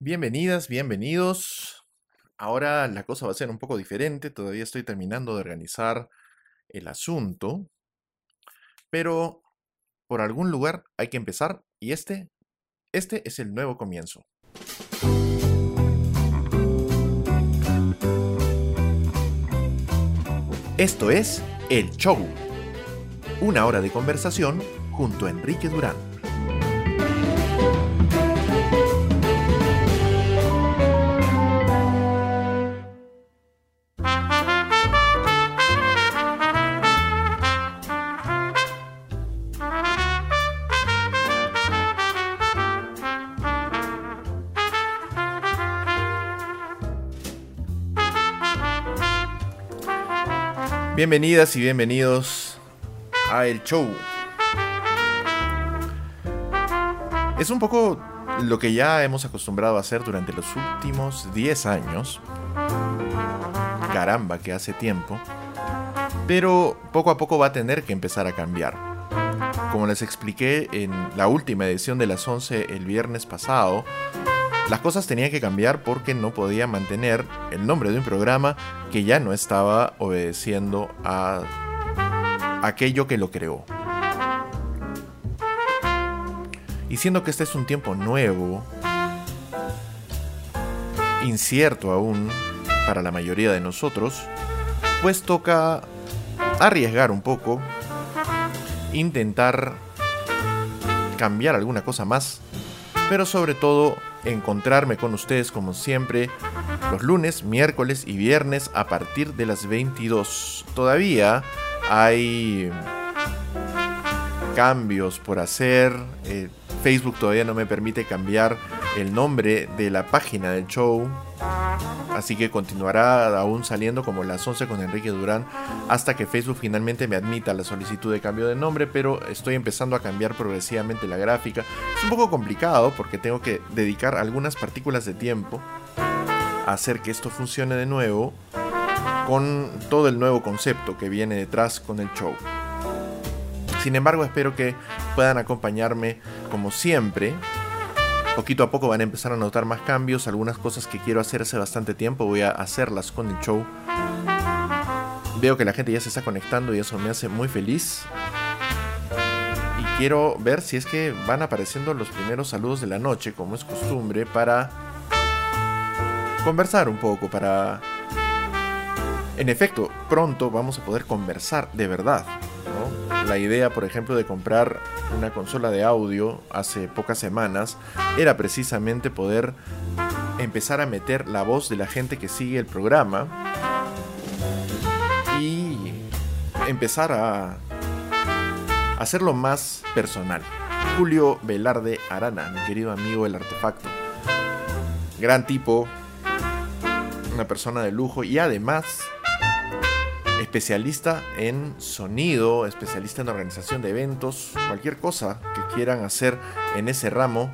Bienvenidas, bienvenidos. Ahora la cosa va a ser un poco diferente, todavía estoy terminando de organizar el asunto, pero por algún lugar hay que empezar y este, este es el nuevo comienzo. Esto es El Show, una hora de conversación junto a Enrique Durán. Bienvenidas y bienvenidos a El Show. Es un poco lo que ya hemos acostumbrado a hacer durante los últimos 10 años. Caramba, que hace tiempo. Pero poco a poco va a tener que empezar a cambiar. Como les expliqué en la última edición de las 11 el viernes pasado, las cosas tenían que cambiar porque no podía mantener el nombre de un programa que ya no estaba obedeciendo a aquello que lo creó. Y siendo que este es un tiempo nuevo, incierto aún para la mayoría de nosotros, pues toca arriesgar un poco, intentar cambiar alguna cosa más, pero sobre todo encontrarme con ustedes como siempre los lunes, miércoles y viernes a partir de las 22. Todavía hay cambios por hacer. Eh, Facebook todavía no me permite cambiar el nombre de la página del show. Así que continuará aún saliendo como las 11 con Enrique Durán hasta que Facebook finalmente me admita la solicitud de cambio de nombre, pero estoy empezando a cambiar progresivamente la gráfica. Es un poco complicado porque tengo que dedicar algunas partículas de tiempo a hacer que esto funcione de nuevo con todo el nuevo concepto que viene detrás con el show. Sin embargo, espero que puedan acompañarme como siempre Poquito a poco van a empezar a notar más cambios, algunas cosas que quiero hacer hace bastante tiempo voy a hacerlas con el show. Veo que la gente ya se está conectando y eso me hace muy feliz. Y quiero ver si es que van apareciendo los primeros saludos de la noche, como es costumbre, para conversar un poco, para... En efecto, pronto vamos a poder conversar de verdad. La idea, por ejemplo, de comprar una consola de audio hace pocas semanas era precisamente poder empezar a meter la voz de la gente que sigue el programa y empezar a hacerlo más personal. Julio Velarde Arana, mi querido amigo del artefacto. Gran tipo, una persona de lujo y además especialista en sonido, especialista en organización de eventos, cualquier cosa que quieran hacer en ese ramo,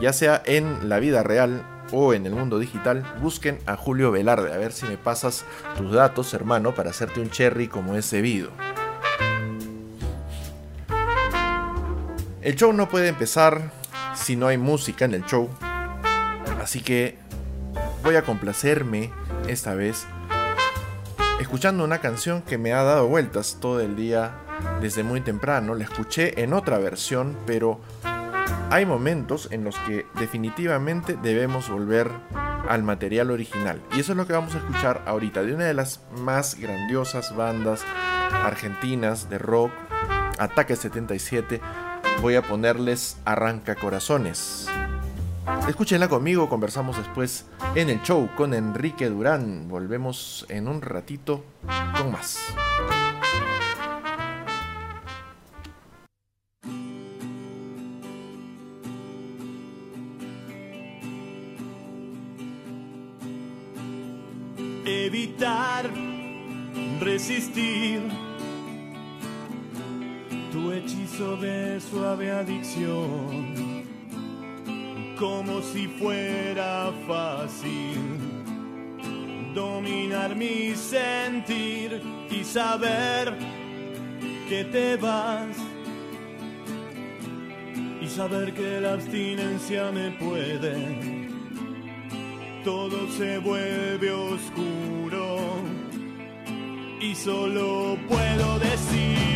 ya sea en la vida real o en el mundo digital, busquen a Julio Velarde. A ver si me pasas tus datos, hermano, para hacerte un cherry como es debido. El show no puede empezar si no hay música en el show. Así que voy a complacerme esta vez escuchando una canción que me ha dado vueltas todo el día desde muy temprano. La escuché en otra versión, pero hay momentos en los que definitivamente debemos volver al material original. Y eso es lo que vamos a escuchar ahorita de una de las más grandiosas bandas argentinas de rock, Ataque 77. Voy a ponerles Arranca Corazones. Escúchenla conmigo, conversamos después en el show con Enrique Durán. Volvemos en un ratito con más. Evitar, resistir tu hechizo de suave adicción como si fuera fácil dominar mi sentir y saber que te vas y saber que la abstinencia me puede. Todo se vuelve oscuro y solo puedo decir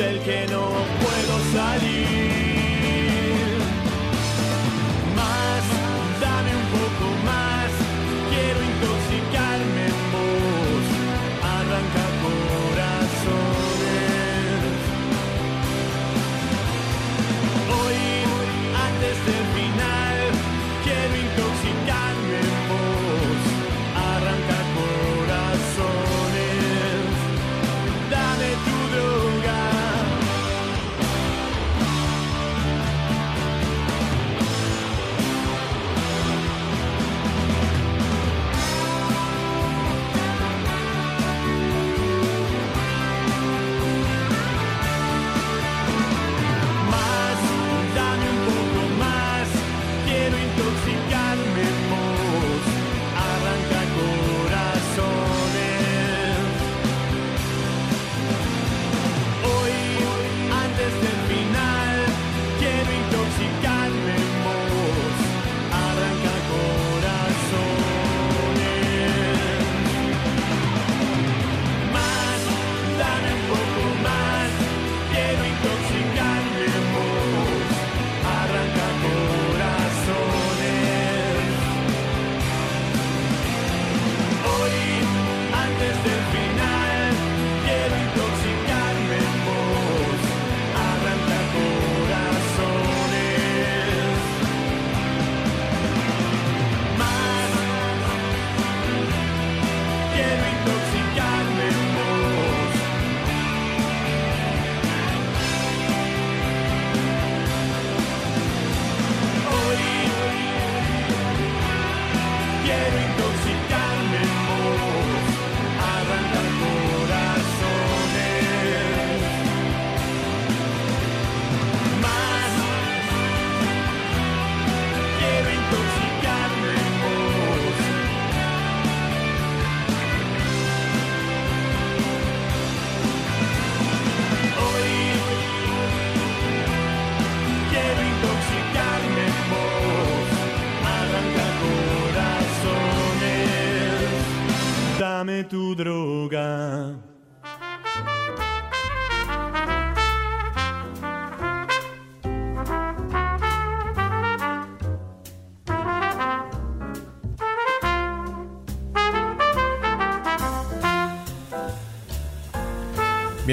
del que no puedo salir.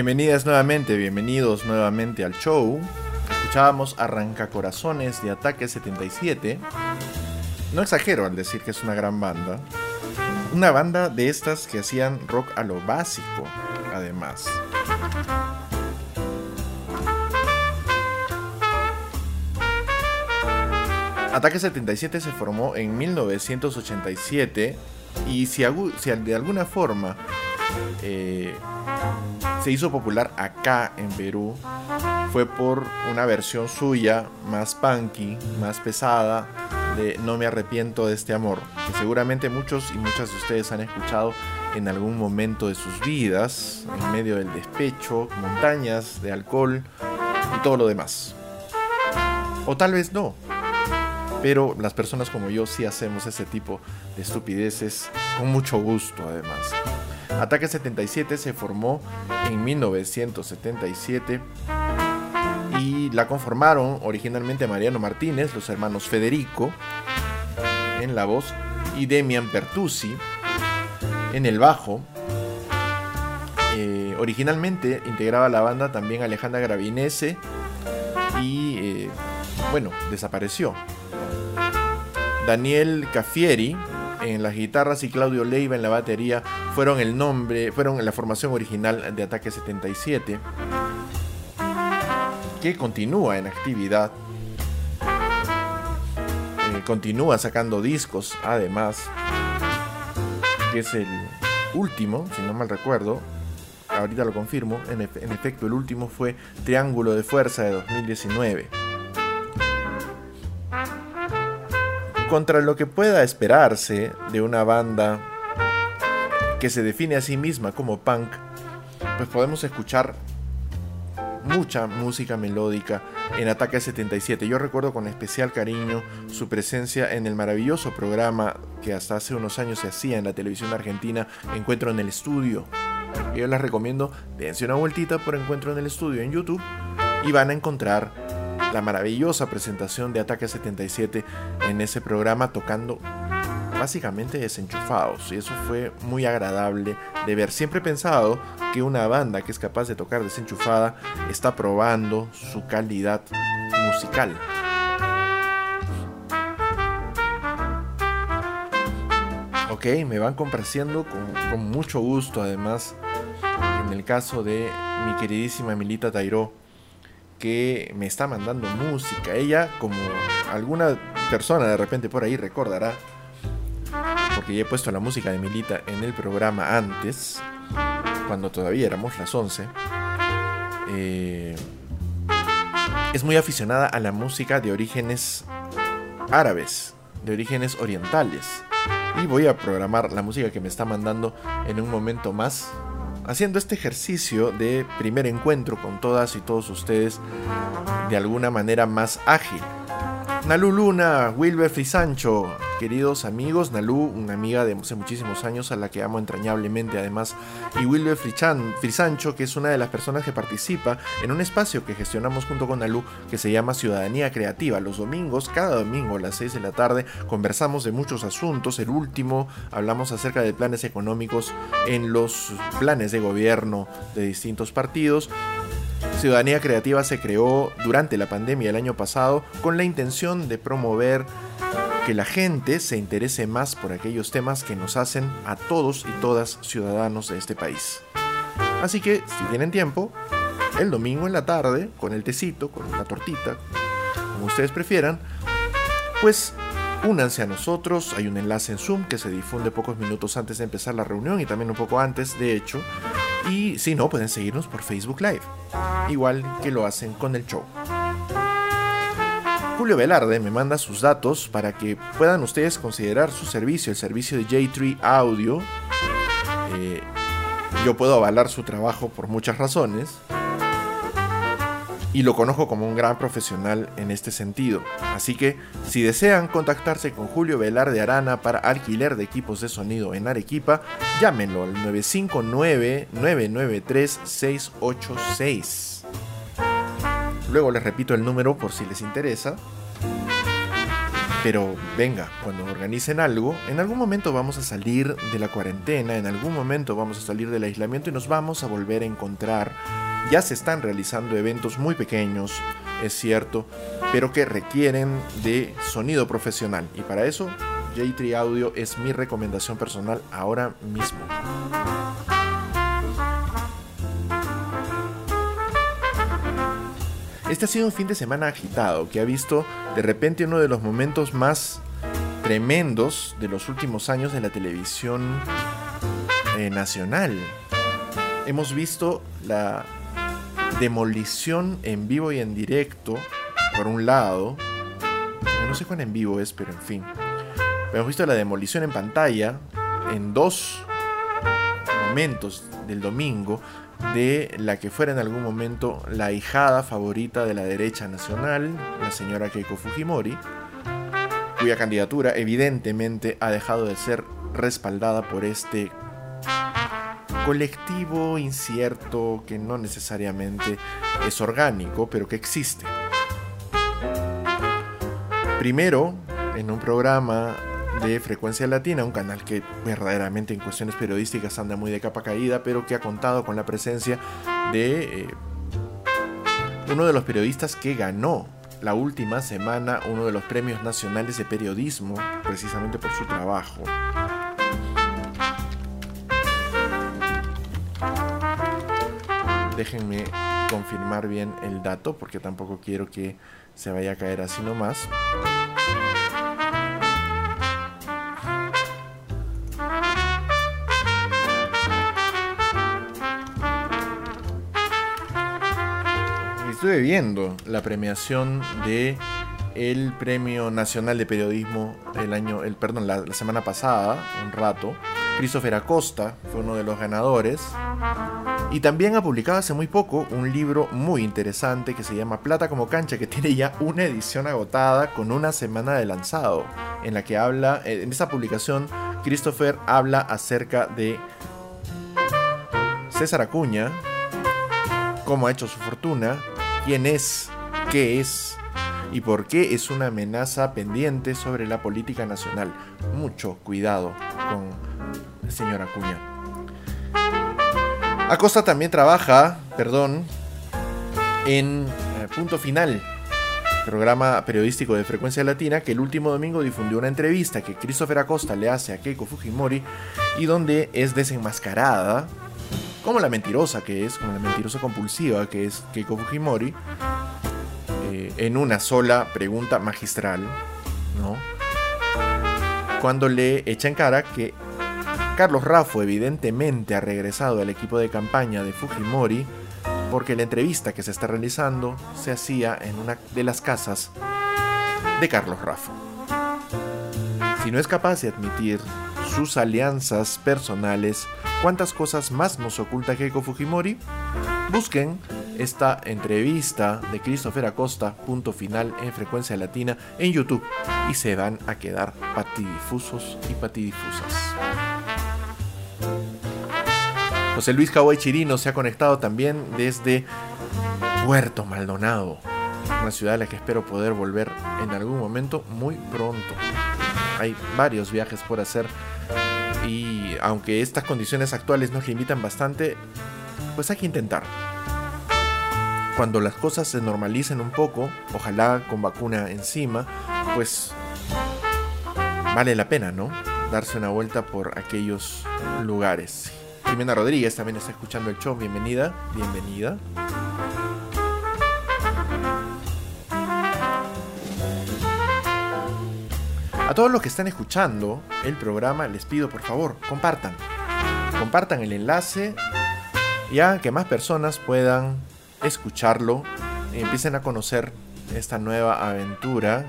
Bienvenidas nuevamente, bienvenidos nuevamente al show. Escuchábamos Arranca Corazones de Ataque 77. No exagero al decir que es una gran banda. Una banda de estas que hacían rock a lo básico, además. Ataque 77 se formó en 1987 y si, de alguna forma eh, se hizo popular acá en Perú fue por una versión suya más punky, más pesada de No me arrepiento de este amor, que seguramente muchos y muchas de ustedes han escuchado en algún momento de sus vidas, en medio del despecho, montañas de alcohol y todo lo demás. O tal vez no, pero las personas como yo sí hacemos ese tipo de estupideces con mucho gusto además. Ataque 77 se formó en 1977 y la conformaron originalmente Mariano Martínez, los hermanos Federico en la voz y Demian Pertusi en el bajo. Eh, originalmente integraba la banda también Alejandra Gravinese y eh, bueno, desapareció. Daniel Cafieri en las guitarras y Claudio Leiva en la batería fueron el nombre, fueron la formación original de Ataque 77 que continúa en actividad. Eh, continúa sacando discos, además, que es el último, si no mal recuerdo, ahorita lo confirmo, en, en efecto el último fue Triángulo de Fuerza de 2019. Contra lo que pueda esperarse de una banda que se define a sí misma como punk, pues podemos escuchar mucha música melódica en Ataque 77. Yo recuerdo con especial cariño su presencia en el maravilloso programa que hasta hace unos años se hacía en la televisión argentina, Encuentro en el Estudio. Yo les recomiendo, dense una vueltita por Encuentro en el Estudio en YouTube y van a encontrar la maravillosa presentación de Ataque 77 en ese programa tocando básicamente desenchufados y eso fue muy agradable de ver. Siempre he pensado que una banda que es capaz de tocar desenchufada está probando su calidad musical. Ok, me van complaciendo con, con mucho gusto además en el caso de mi queridísima Milita Tairó que me está mandando música. Ella, como alguna persona de repente por ahí recordará, porque ya he puesto la música de Milita en el programa antes, cuando todavía éramos las 11, eh, es muy aficionada a la música de orígenes árabes, de orígenes orientales. Y voy a programar la música que me está mandando en un momento más haciendo este ejercicio de primer encuentro con todas y todos ustedes de alguna manera más ágil. Nalu Luna, Wilber Frisancho, queridos amigos, Nalu, una amiga de hace muchísimos años a la que amo entrañablemente además, y Wilber Frisancho, que es una de las personas que participa en un espacio que gestionamos junto con Nalu que se llama Ciudadanía Creativa. Los domingos, cada domingo a las 6 de la tarde, conversamos de muchos asuntos. El último, hablamos acerca de planes económicos en los planes de gobierno de distintos partidos. Ciudadanía Creativa se creó durante la pandemia el año pasado con la intención de promover que la gente se interese más por aquellos temas que nos hacen a todos y todas ciudadanos de este país. Así que, si tienen tiempo, el domingo en la tarde, con el tecito, con una tortita, como ustedes prefieran, pues únanse a nosotros. Hay un enlace en Zoom que se difunde pocos minutos antes de empezar la reunión y también un poco antes, de hecho. Y si no, pueden seguirnos por Facebook Live, igual que lo hacen con el show. Julio Velarde me manda sus datos para que puedan ustedes considerar su servicio, el servicio de J3 Audio. Eh, yo puedo avalar su trabajo por muchas razones y lo conozco como un gran profesional en este sentido. Así que si desean contactarse con Julio Velarde Arana para alquiler de equipos de sonido en Arequipa, llámenlo al 959-993-686. Luego les repito el número por si les interesa. Pero venga, cuando organicen algo, en algún momento vamos a salir de la cuarentena, en algún momento vamos a salir del aislamiento y nos vamos a volver a encontrar. Ya se están realizando eventos muy pequeños, es cierto, pero que requieren de sonido profesional. Y para eso, J3 Audio es mi recomendación personal ahora mismo. Este ha sido un fin de semana agitado que ha visto de repente uno de los momentos más tremendos de los últimos años de la televisión eh, nacional. Hemos visto la demolición en vivo y en directo, por un lado. No sé cuán en vivo es, pero en fin. Hemos visto la demolición en pantalla en dos momentos del domingo de la que fuera en algún momento la hijada favorita de la derecha nacional, la señora Keiko Fujimori, cuya candidatura evidentemente ha dejado de ser respaldada por este colectivo incierto que no necesariamente es orgánico, pero que existe. Primero, en un programa de Frecuencia Latina, un canal que verdaderamente en cuestiones periodísticas anda muy de capa caída, pero que ha contado con la presencia de eh, uno de los periodistas que ganó la última semana uno de los premios nacionales de periodismo, precisamente por su trabajo. Déjenme confirmar bien el dato porque tampoco quiero que se vaya a caer así nomás. Estuve viendo la premiación de el Premio Nacional de Periodismo el año, el perdón, la, semana pasada, un rato. Christopher Acosta fue uno de los ganadores. Y también ha publicado hace muy poco un libro muy interesante que se llama Plata como cancha, que tiene ya una edición agotada con una semana de lanzado, en la que habla, eh, en esa publicación, Christopher habla acerca de César Acuña, cómo ha hecho su fortuna, quién es, qué es y por qué es una amenaza pendiente sobre la política nacional. Mucho cuidado con señora Acuña. Acosta también trabaja, perdón, en eh, Punto Final, programa periodístico de frecuencia latina, que el último domingo difundió una entrevista que Christopher Acosta le hace a Keiko Fujimori y donde es desenmascarada como la mentirosa que es, como la mentirosa compulsiva que es Keiko Fujimori, eh, en una sola pregunta magistral, ¿no? Cuando le echa en cara que Carlos Raffo evidentemente ha regresado al equipo de campaña de Fujimori porque la entrevista que se está realizando se hacía en una de las casas de Carlos Raffo. Si no es capaz de admitir sus alianzas personales cuántas cosas más nos oculta Keiko Fujimori? Busquen esta entrevista de Christopher Acosta, punto final en frecuencia latina en YouTube y se van a quedar patidifusos y patidifusas. José Luis Coway Chirino se ha conectado también desde Puerto Maldonado, una ciudad a la que espero poder volver en algún momento muy pronto. Hay varios viajes por hacer y aunque estas condiciones actuales nos limitan bastante, pues hay que intentar. Cuando las cosas se normalicen un poco, ojalá con vacuna encima, pues vale la pena, ¿no? Darse una vuelta por aquellos lugares. Jimena Rodríguez también está escuchando el show. Bienvenida, bienvenida. A todos los que están escuchando el programa, les pido por favor, compartan. Compartan el enlace y hagan que más personas puedan escucharlo y empiecen a conocer esta nueva aventura,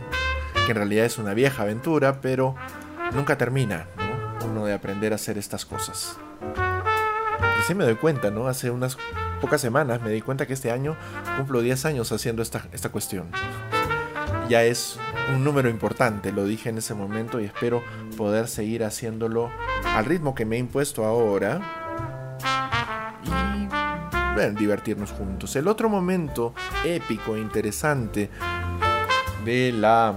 que en realidad es una vieja aventura, pero nunca termina, Uno de aprender a hacer estas cosas. Así me doy cuenta, ¿no? Hace unas pocas semanas me di cuenta que este año cumplo 10 años haciendo esta, esta cuestión. Ya es un número importante, lo dije en ese momento y espero poder seguir haciéndolo al ritmo que me he impuesto ahora y bueno, divertirnos juntos. El otro momento épico e interesante de la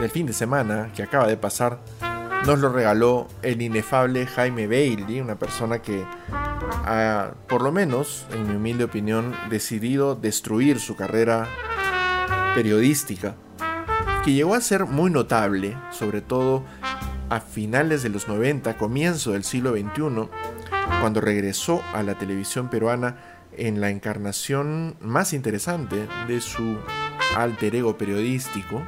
del fin de semana que acaba de pasar nos lo regaló el inefable Jaime Bailey, una persona que por lo menos, en mi humilde opinión, decidido destruir su carrera periodística, que llegó a ser muy notable, sobre todo a finales de los 90, comienzo del siglo XXI, cuando regresó a la televisión peruana en la encarnación más interesante de su alter ego periodístico.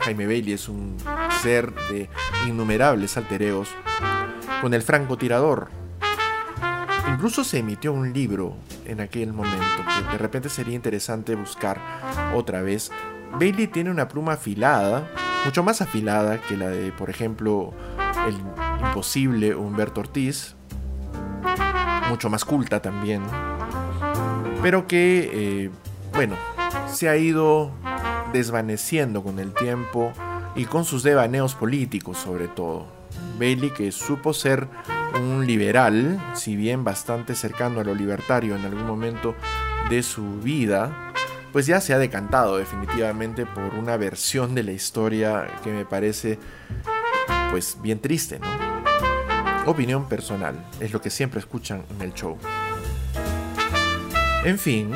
Jaime Bailey es un ser de innumerables alter egos, con el francotirador, Incluso se emitió un libro en aquel momento que de repente sería interesante buscar otra vez. Bailey tiene una pluma afilada, mucho más afilada que la de, por ejemplo, el imposible Humberto Ortiz, mucho más culta también, pero que, eh, bueno, se ha ido desvaneciendo con el tiempo y con sus devaneos políticos sobre todo. Bailey que supo ser un liberal, si bien bastante cercano a lo libertario en algún momento de su vida, pues ya se ha decantado definitivamente por una versión de la historia que me parece pues bien triste, ¿no? Opinión personal, es lo que siempre escuchan en el show. En fin,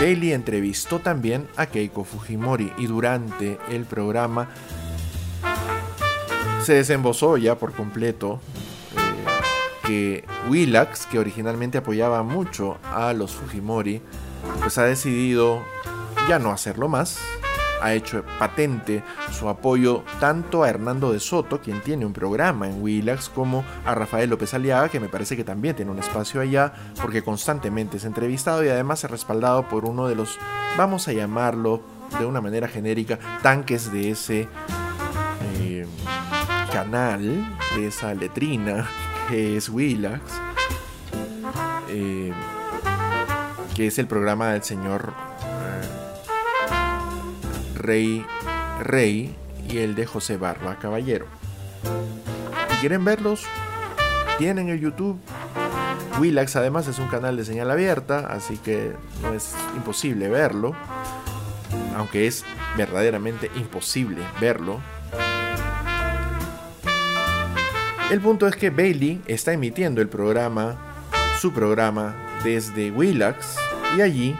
Bailey entrevistó también a Keiko Fujimori y durante el programa se desembosó ya por completo eh, que Willax, que originalmente apoyaba mucho a los Fujimori, pues ha decidido ya no hacerlo más. Ha hecho patente su apoyo tanto a Hernando de Soto, quien tiene un programa en Willax, como a Rafael López Aliaga, que me parece que también tiene un espacio allá, porque constantemente es entrevistado y además es respaldado por uno de los, vamos a llamarlo de una manera genérica, tanques de ese eh, canal, de esa letrina que es Willax. Eh, que es el programa del señor Rey Rey y el de José Barba Caballero. Si quieren verlos, tienen el YouTube. Willax además es un canal de señal abierta, así que no es imposible verlo. Aunque es verdaderamente imposible verlo. El punto es que Bailey está emitiendo el programa, su programa, desde Willax y allí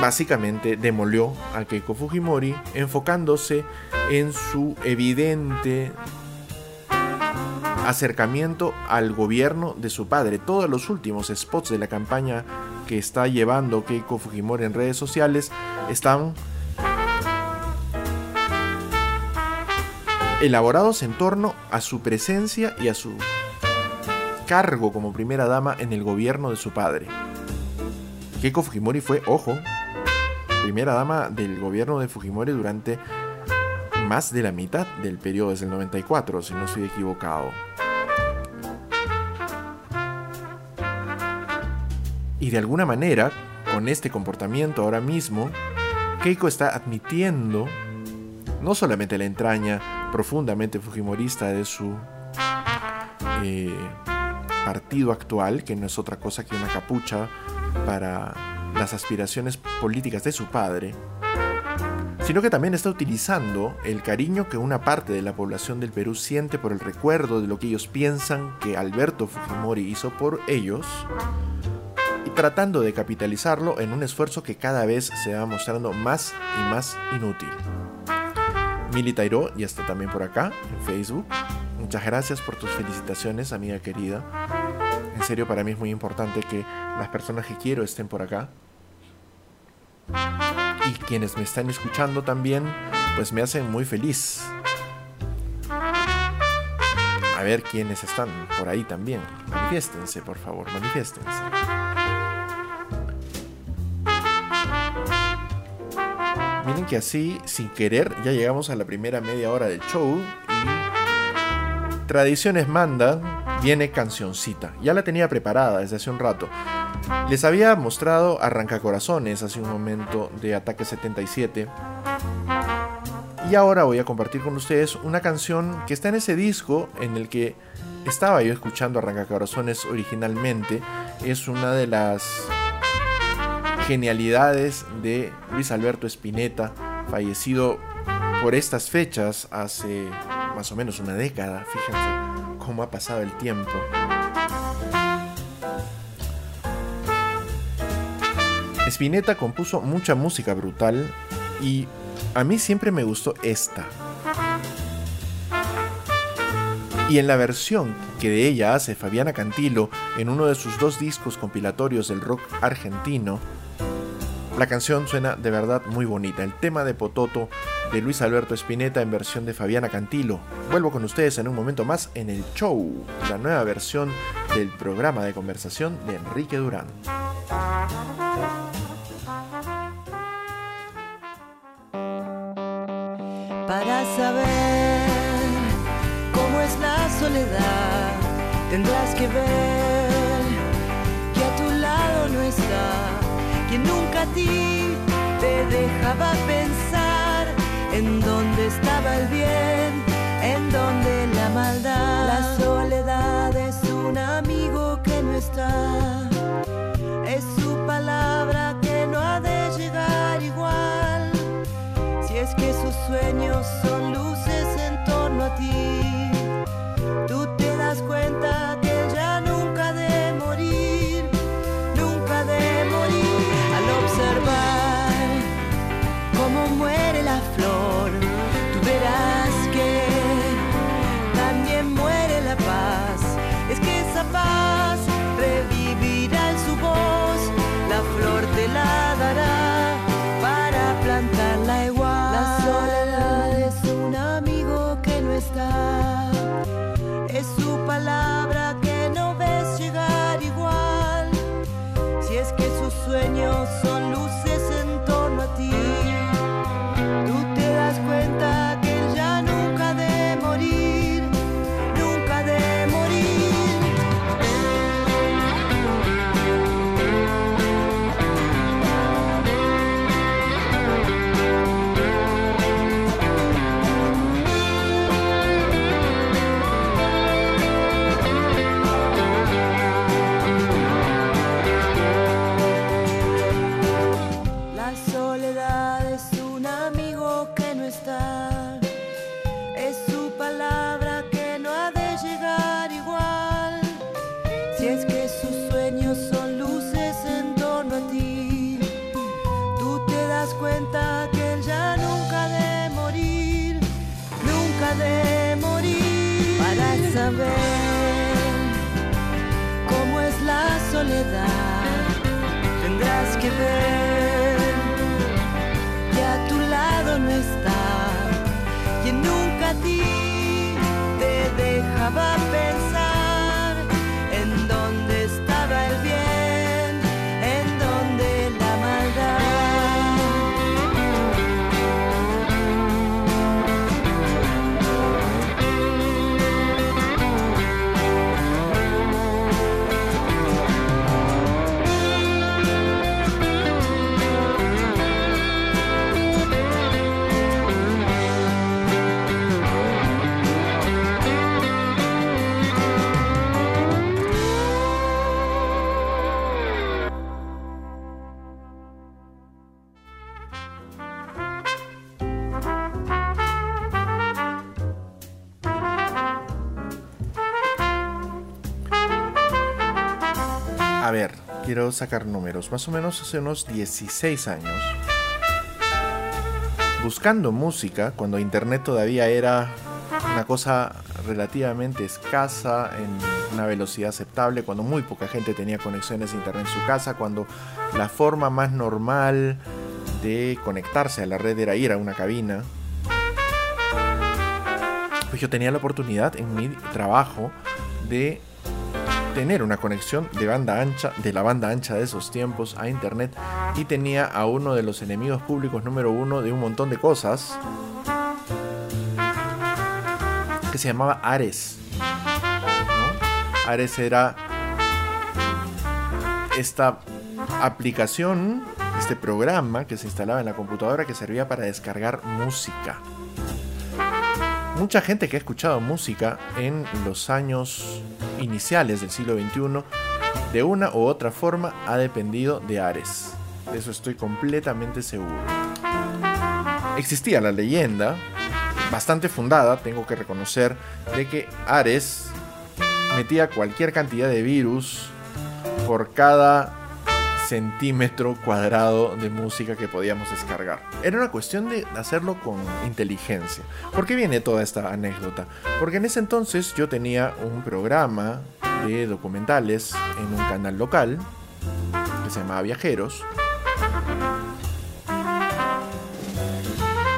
básicamente demolió a Keiko Fujimori enfocándose en su evidente acercamiento al gobierno de su padre. Todos los últimos spots de la campaña que está llevando Keiko Fujimori en redes sociales están elaborados en torno a su presencia y a su cargo como primera dama en el gobierno de su padre. Keiko Fujimori fue, ojo, primera dama del gobierno de Fujimori durante más de la mitad del periodo, desde el 94, si no estoy equivocado. Y de alguna manera, con este comportamiento ahora mismo, Keiko está admitiendo no solamente la entraña profundamente fujimorista de su eh, partido actual, que no es otra cosa que una capucha para las aspiraciones políticas de su padre, sino que también está utilizando el cariño que una parte de la población del Perú siente por el recuerdo de lo que ellos piensan que Alberto Fujimori hizo por ellos, y tratando de capitalizarlo en un esfuerzo que cada vez se va mostrando más y más inútil. Mili Tairo ya está también por acá, en Facebook. Muchas gracias por tus felicitaciones, amiga querida. En serio, para mí es muy importante que las personas que quiero estén por acá. Y quienes me están escuchando también, pues me hacen muy feliz. A ver quiénes están por ahí también. Manifiéstense, por favor, manifiéstense. Miren que así, sin querer, ya llegamos a la primera media hora del show y tradiciones mandan, viene cancioncita. Ya la tenía preparada desde hace un rato. Les había mostrado Arrancacorazones hace un momento de Ataque 77. Y ahora voy a compartir con ustedes una canción que está en ese disco en el que estaba yo escuchando Arrancacorazones originalmente. Es una de las genialidades de Luis Alberto Spinetta, fallecido por estas fechas hace más o menos una década. Fíjense cómo ha pasado el tiempo. Spinetta compuso mucha música brutal y a mí siempre me gustó esta. Y en la versión que de ella hace Fabiana Cantilo en uno de sus dos discos compilatorios del rock argentino, la canción suena de verdad muy bonita. El tema de Pototo de Luis Alberto Spinetta en versión de Fabiana Cantilo. Vuelvo con ustedes en un momento más en el show, la nueva versión del programa de conversación de Enrique Durán. Para saber cómo es la soledad, tendrás que ver está quien nunca a ti te dejaba pensar en donde estaba el bien, en donde la maldad. La soledad es un amigo que no está, es su palabra que no ha de llegar igual. Si es que sus sueños son luces sacar números. Más o menos hace unos 16 años. Buscando música, cuando internet todavía era una cosa relativamente escasa, en una velocidad aceptable, cuando muy poca gente tenía conexiones a internet en su casa, cuando la forma más normal de conectarse a la red era ir a una cabina. Pues yo tenía la oportunidad en mi trabajo de tener una conexión de banda ancha, de la banda ancha de esos tiempos a internet y tenía a uno de los enemigos públicos número uno de un montón de cosas que se llamaba Ares. Ares era esta aplicación, este programa que se instalaba en la computadora que servía para descargar música. Mucha gente que ha escuchado música en los años iniciales del siglo XXI, de una u otra forma ha dependido de Ares. De eso estoy completamente seguro. Existía la leyenda, bastante fundada, tengo que reconocer, de que Ares metía cualquier cantidad de virus por cada centímetro cuadrado de música que podíamos descargar. Era una cuestión de hacerlo con inteligencia. ¿Por qué viene toda esta anécdota? Porque en ese entonces yo tenía un programa de documentales en un canal local que se llamaba Viajeros.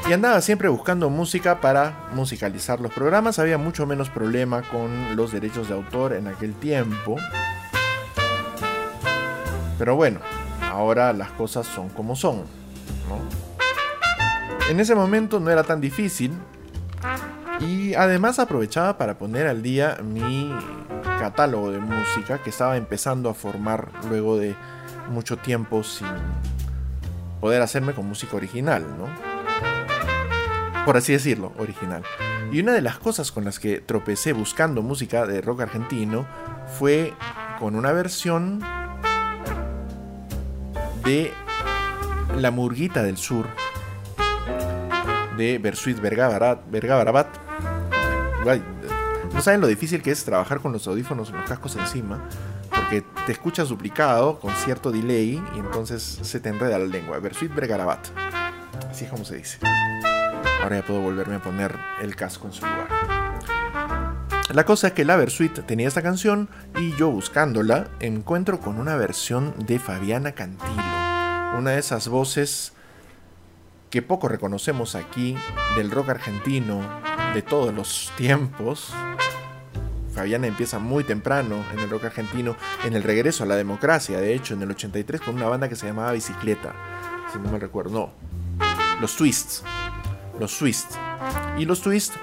Y andaba siempre buscando música para musicalizar los programas. Había mucho menos problema con los derechos de autor en aquel tiempo. Pero bueno, ahora las cosas son como son. En ese momento no era tan difícil. Y además aprovechaba para poner al día mi catálogo de música que estaba empezando a formar luego de mucho tiempo sin poder hacerme con música original, ¿no? por así decirlo, original. Y una de las cosas con las que tropecé buscando música de rock argentino fue con una versión de La Murguita del Sur de Bersuit Verga Barabat. No saben lo difícil que es trabajar con los audífonos los cascos encima, porque te escuchas duplicado con cierto delay y entonces se te enreda la lengua. Bersuit Vergarabat. Así es como se dice. Ahora ya puedo volverme a poner el casco en su lugar. La cosa es que la Versuit tenía esta canción y yo buscándola encuentro con una versión de Fabiana Cantilo. Una de esas voces que poco reconocemos aquí del rock argentino de todos los tiempos. Fabiana empieza muy temprano en el rock argentino, en el regreso a la democracia, de hecho, en el 83 con una banda que se llamaba Bicicleta, si no me recuerdo, no, los Twists, los Twists. Y los Twists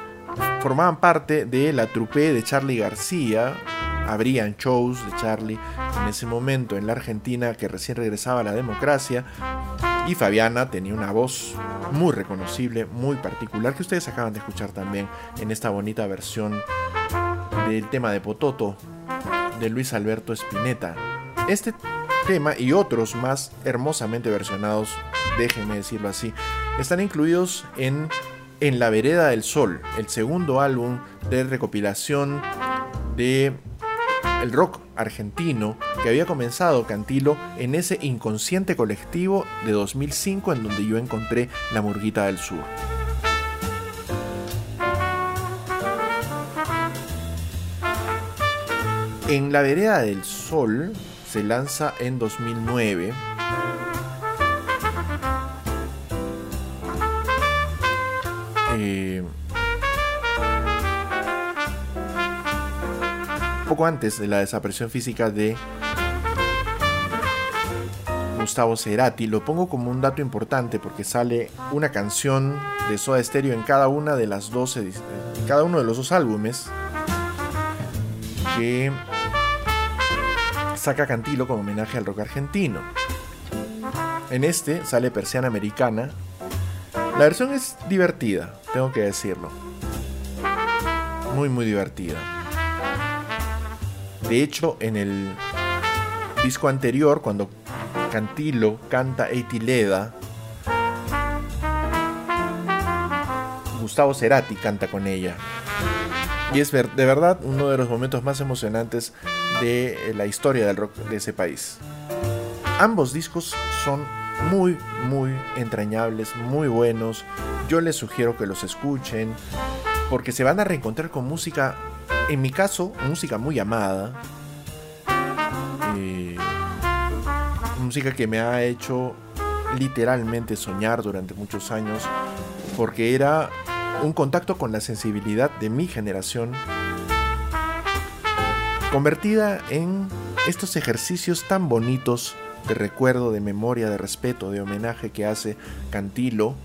formaban parte de la trupe de Charlie García, habrían shows de Charlie en ese momento en la Argentina que recién regresaba a la democracia y Fabiana tenía una voz muy reconocible, muy particular, que ustedes acaban de escuchar también en esta bonita versión del tema de Pototo de Luis Alberto Spinetta. Este tema y otros más hermosamente versionados, déjenme decirlo así, están incluidos en En la Vereda del Sol, el segundo álbum de recopilación de el rock argentino que había comenzado Cantilo en ese inconsciente colectivo de 2005 en donde yo encontré La Murguita del Sur. En La Vereda del Sol se lanza en 2009 poco antes de la desaparición física de Gustavo Cerati. Lo pongo como un dato importante porque sale una canción de Soda Stereo en cada una de las 12, en cada uno de los dos álbumes que saca Cantilo como homenaje al rock argentino. En este sale Persiana Americana. La versión es divertida, tengo que decirlo. Muy, muy divertida. De hecho, en el disco anterior, cuando Cantilo canta Eitileda, Gustavo Cerati canta con ella. Y es de verdad uno de los momentos más emocionantes de la historia del rock de ese país. Ambos discos son muy, muy entrañables, muy buenos. Yo les sugiero que los escuchen porque se van a reencontrar con música en mi caso, música muy amada. Eh, música que me ha hecho literalmente soñar durante muchos años. Porque era un contacto con la sensibilidad de mi generación. Convertida en estos ejercicios tan bonitos de recuerdo, de memoria, de respeto, de homenaje que hace Cantilo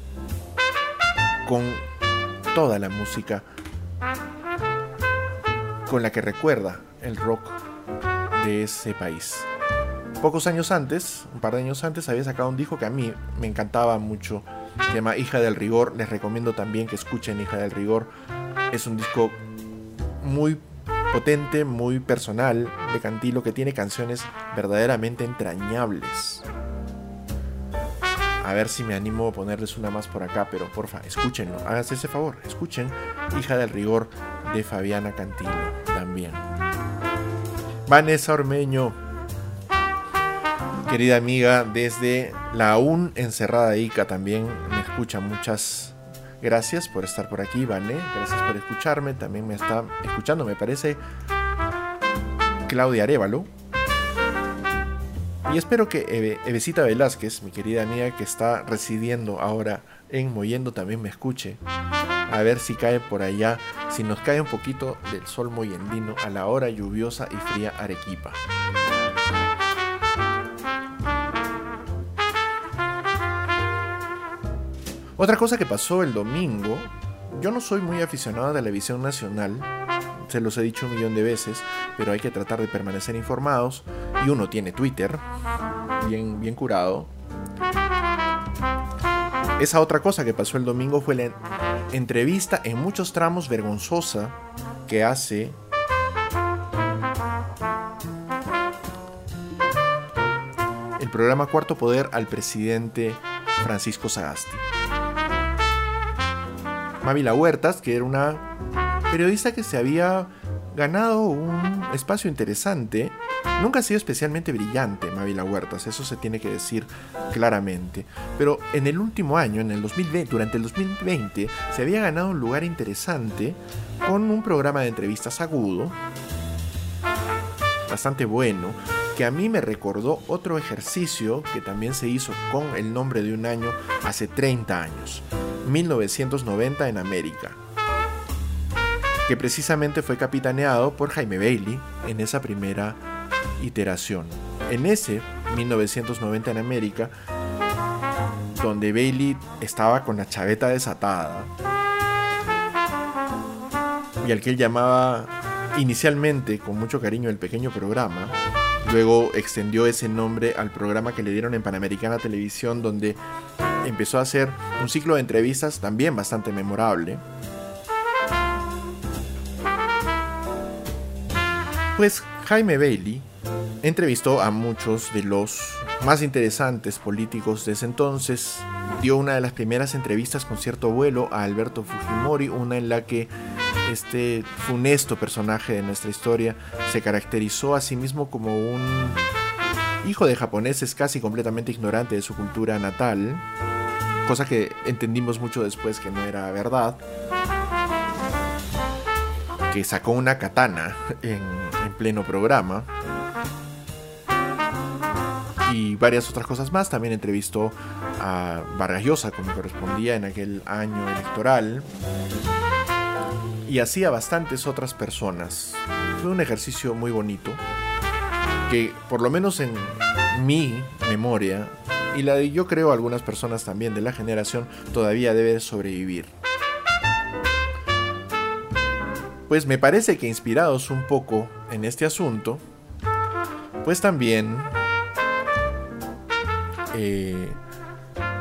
con toda la música con la que recuerda el rock de ese país. Pocos años antes, un par de años antes, había sacado un disco que a mí me encantaba mucho. Se llama Hija del Rigor. Les recomiendo también que escuchen Hija del Rigor. Es un disco muy potente, muy personal de Cantilo que tiene canciones verdaderamente entrañables. A ver si me animo a ponerles una más por acá, pero porfa, escúchenlo. Háganse ese favor, escuchen Hija del Rigor de Fabiana Cantilo también. Vanessa Ormeño, querida amiga, desde la aún encerrada Ica también me escucha. Muchas gracias por estar por aquí, Vané. Gracias por escucharme. También me está escuchando, me parece, Claudia Arevalo. Y espero que Evesita Velázquez, mi querida amiga que está residiendo ahora en Moyendo, también me escuche. A ver si cae por allá, si nos cae un poquito del sol moyendino a la hora lluviosa y fría Arequipa. Otra cosa que pasó el domingo, yo no soy muy aficionado a televisión nacional, se los he dicho un millón de veces, pero hay que tratar de permanecer informados. Y uno tiene Twitter, bien, bien curado. Esa otra cosa que pasó el domingo fue la entrevista en muchos tramos vergonzosa que hace el programa Cuarto Poder al presidente Francisco Sagasti. Mávila Huertas, que era una periodista que se había ganado un espacio interesante, nunca ha sido especialmente brillante Mávila Huertas, eso se tiene que decir claramente, pero en el último año, en el 2020, durante el 2020, se había ganado un lugar interesante con un programa de entrevistas agudo, bastante bueno, que a mí me recordó otro ejercicio que también se hizo con el nombre de un año hace 30 años, 1990 en América, que precisamente fue capitaneado por Jaime Bailey en esa primera iteración. En ese 1990 en América, donde Bailey estaba con la chaveta desatada, y al que él llamaba inicialmente con mucho cariño el pequeño programa, luego extendió ese nombre al programa que le dieron en Panamericana Televisión, donde empezó a hacer un ciclo de entrevistas también bastante memorable. Pues Jaime Bailey entrevistó a muchos de los más interesantes políticos de ese entonces. Dio una de las primeras entrevistas con cierto vuelo a Alberto Fujimori, una en la que este funesto personaje de nuestra historia se caracterizó a sí mismo como un hijo de japoneses casi completamente ignorante de su cultura natal, cosa que entendimos mucho después que no era verdad, que sacó una katana en, en pleno programa y varias otras cosas más. También entrevistó a Vargas Llosa, como correspondía en aquel año electoral. Y así a bastantes otras personas. Fue un ejercicio muy bonito. Que por lo menos en mi memoria, y la de yo creo algunas personas también de la generación, todavía debe sobrevivir. Pues me parece que inspirados un poco en este asunto, pues también eh,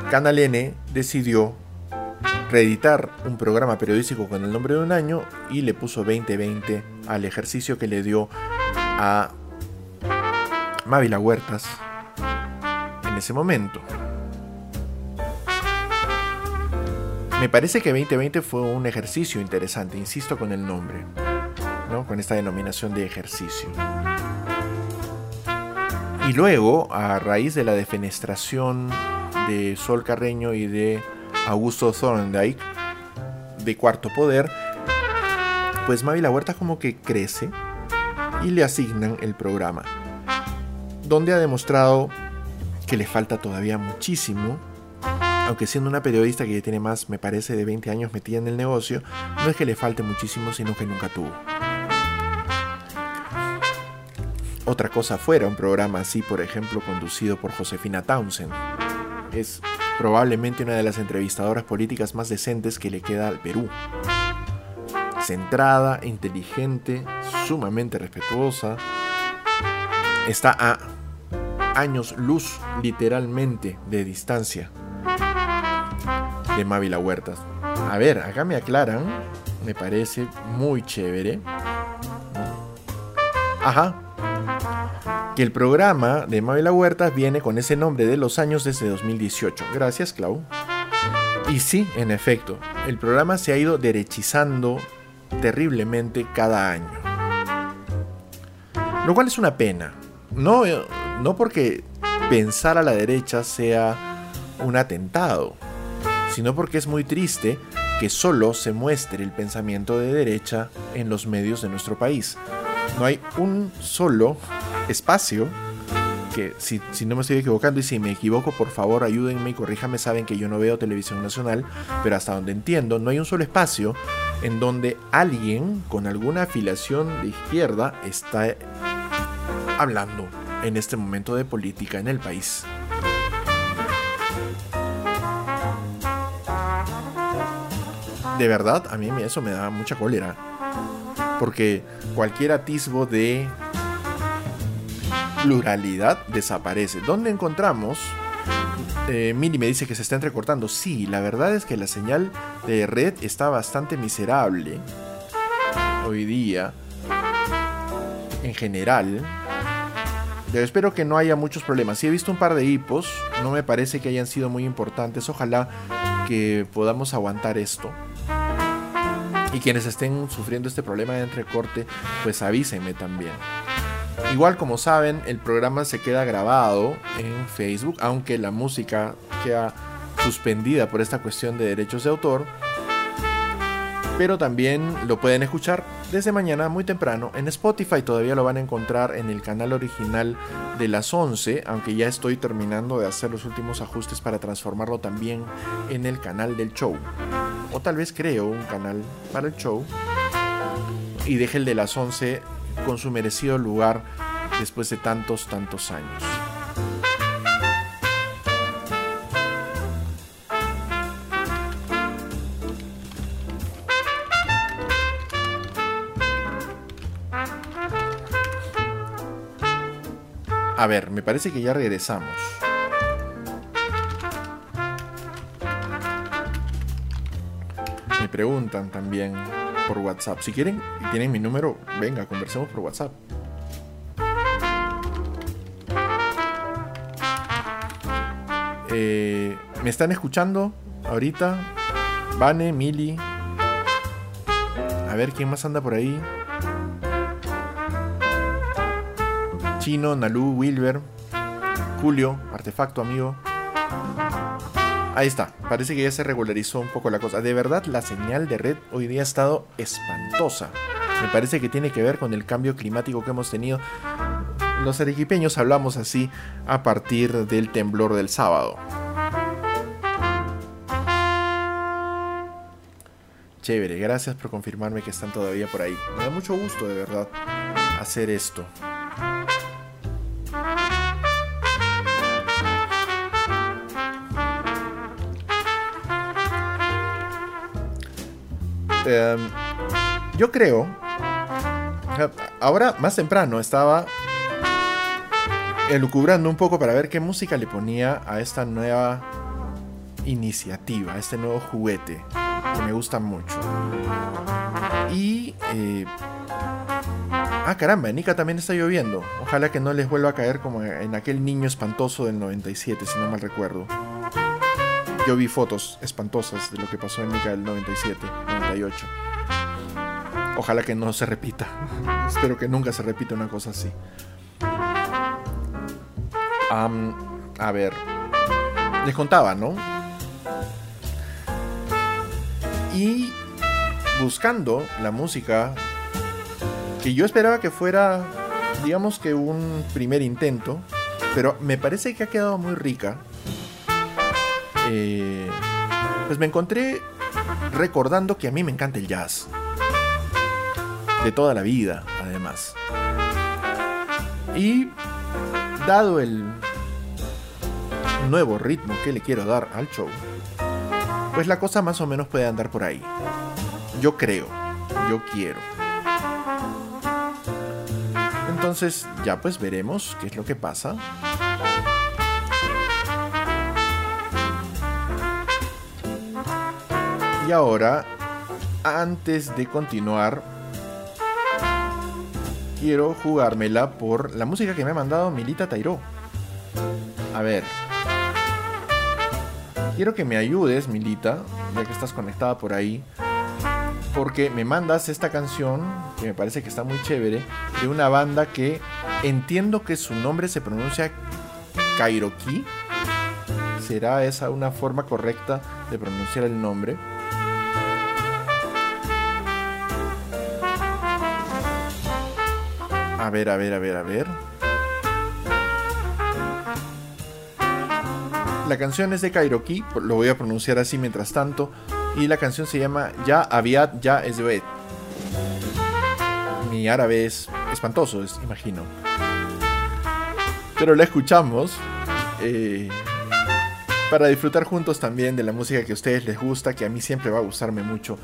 Canal N decidió reeditar un programa periodístico con el nombre de un año y le puso 2020 al ejercicio que le dio a Mávila Huertas en ese momento. Me parece que 2020 fue un ejercicio interesante, insisto con el nombre, ¿no? con esta denominación de ejercicio. Y luego, a raíz de la defenestración de Sol Carreño y de Augusto Thorndike, de Cuarto Poder, pues Mávila Huerta como que crece y le asignan el programa, donde ha demostrado que le falta todavía muchísimo, aunque siendo una periodista que ya tiene más, me parece, de 20 años metida en el negocio, no es que le falte muchísimo, sino que nunca tuvo. Otra cosa fuera un programa así, por ejemplo, conducido por Josefina Townsend. Es probablemente una de las entrevistadoras políticas más decentes que le queda al Perú. Centrada, inteligente, sumamente respetuosa. Está a años luz, literalmente, de distancia de Mávila Huertas. A ver, acá me aclaran, me parece muy chévere. Ajá, que el programa de Mávila Huertas viene con ese nombre de los años desde 2018. Gracias, Clau. Y sí, en efecto, el programa se ha ido derechizando terriblemente cada año. Lo cual es una pena. No, no porque pensar a la derecha sea un atentado, sino porque es muy triste que solo se muestre el pensamiento de derecha en los medios de nuestro país. No hay un solo espacio que si, no me estoy equivocando y si me equivoco por favor ayúdenme y corríjame saben que yo no veo televisión nacional pero hasta donde entiendo no hay un solo espacio en donde alguien con alguna afiliación de izquierda está hablando en este momento de política en el país. De verdad a mí eso me da mucha cólera porque cualquier atisbo de pluralidad desaparece. ¿Dónde encontramos Eh, me dice que se está entrecortando. Sí, la verdad es que la señal de red está bastante miserable hoy día. En general. Pero espero que no haya muchos problemas. Sí he visto un par de hipos. No me parece que hayan sido muy importantes. Ojalá que podamos aguantar esto. Y quienes estén sufriendo este problema de entrecorte, pues avísenme también. Igual como saben, el programa se queda grabado en Facebook, aunque la música queda suspendida por esta cuestión de derechos de autor. Pero también lo pueden escuchar desde mañana muy temprano en Spotify. Todavía lo van a encontrar en el canal original de las 11, aunque ya estoy terminando de hacer los últimos ajustes para transformarlo también en el canal del show. O tal vez creo un canal para el show y deje el de las 11 con su merecido lugar después de tantos, tantos años. A ver, me parece que ya regresamos. Me preguntan también por WhatsApp. Si quieren y tienen mi número, venga, conversemos por WhatsApp. Eh, ¿Me están escuchando ahorita? Vane, Mili. A ver quién más anda por ahí. Chino, Nalu, Wilber, Julio, Artefacto, amigo. Ahí está, parece que ya se regularizó un poco la cosa. De verdad, la señal de red hoy día ha estado espantosa. Me parece que tiene que ver con el cambio climático que hemos tenido. Los arequipeños hablamos así a partir del temblor del sábado. Chévere, gracias por confirmarme que están todavía por ahí. Me da mucho gusto, de verdad, hacer esto. Em, yo creo. Ahora, más temprano, estaba elucubrando un poco para ver qué música le ponía a esta nueva iniciativa, a este nuevo juguete que me gusta mucho. Y. Eh, ah, caramba, en Nika también está lloviendo. Ojalá que no les vuelva a caer como en aquel niño espantoso del 97, si no mal recuerdo. Yo vi fotos espantosas de lo que pasó en Nika del 97, 98. Ojalá que no se repita. Espero que nunca se repita una cosa así. a ver. Les contaba, ¿no? Y buscando la música que yo esperaba que fuera, digamos que un primer intento, pero me parece que ha quedado muy rica. Eh, pues me encontré recordando que a mí me encanta el jazz. De toda la vida, además. Y dado el nuevo ritmo que le quiero dar al show, pues la cosa más o menos puede andar por ahí. Yo creo, yo quiero. Entonces ya pues veremos qué es lo que pasa. Y ahora, antes de continuar, quiero jugármela por la música que me ha mandado Milita Tairo. A ver. Quiero que me ayudes, Milita, ya que estás conectada por ahí. Porque me mandas esta canción, que me parece que está muy chévere, de una banda que entiendo que su nombre se pronuncia Kairoki. ¿Será esa una forma correcta de pronunciar el nombre? A ver, a ver, a ver, a ver. La canción es de Kairoki, lo voy a pronunciar así mientras tanto. Y la canción se llama Ya Aviat Ya Esbet. Mi árabe es espantoso, es, imagino. Pero la escuchamos eh, para disfrutar juntos también de la música que a ustedes les gusta, que a mí siempre va a gustarme mucho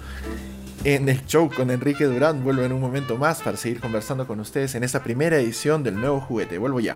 en el show con Enrique Durán. Vuelvo en un momento más para seguir conversando con ustedes en esta primera edición del nuevo juguete. Vuelvo ya.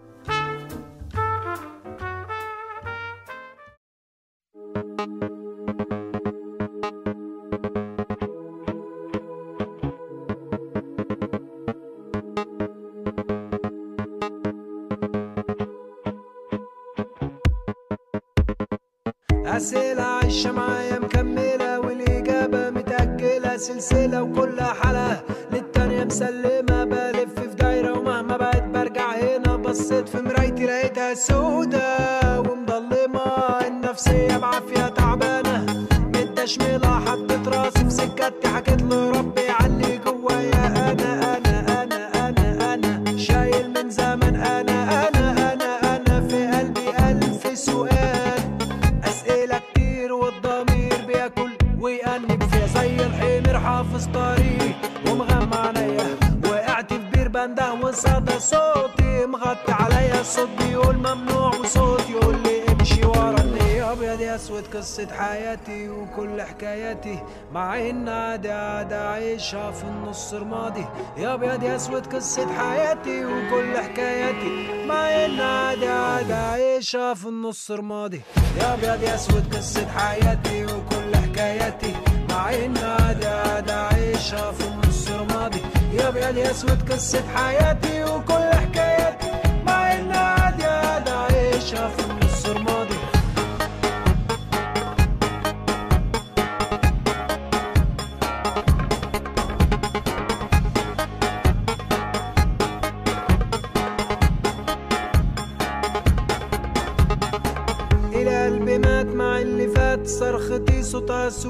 قصة حياتي وكل حكاياتي. مع ان عادي عادي عايشها في النص رمادي يا أبيض يا أسود قصة حياتي وكل حكاياتي. مع ان عادي عادي عايشها في النص رمادي يا أبيض يا أسود قصة حياتي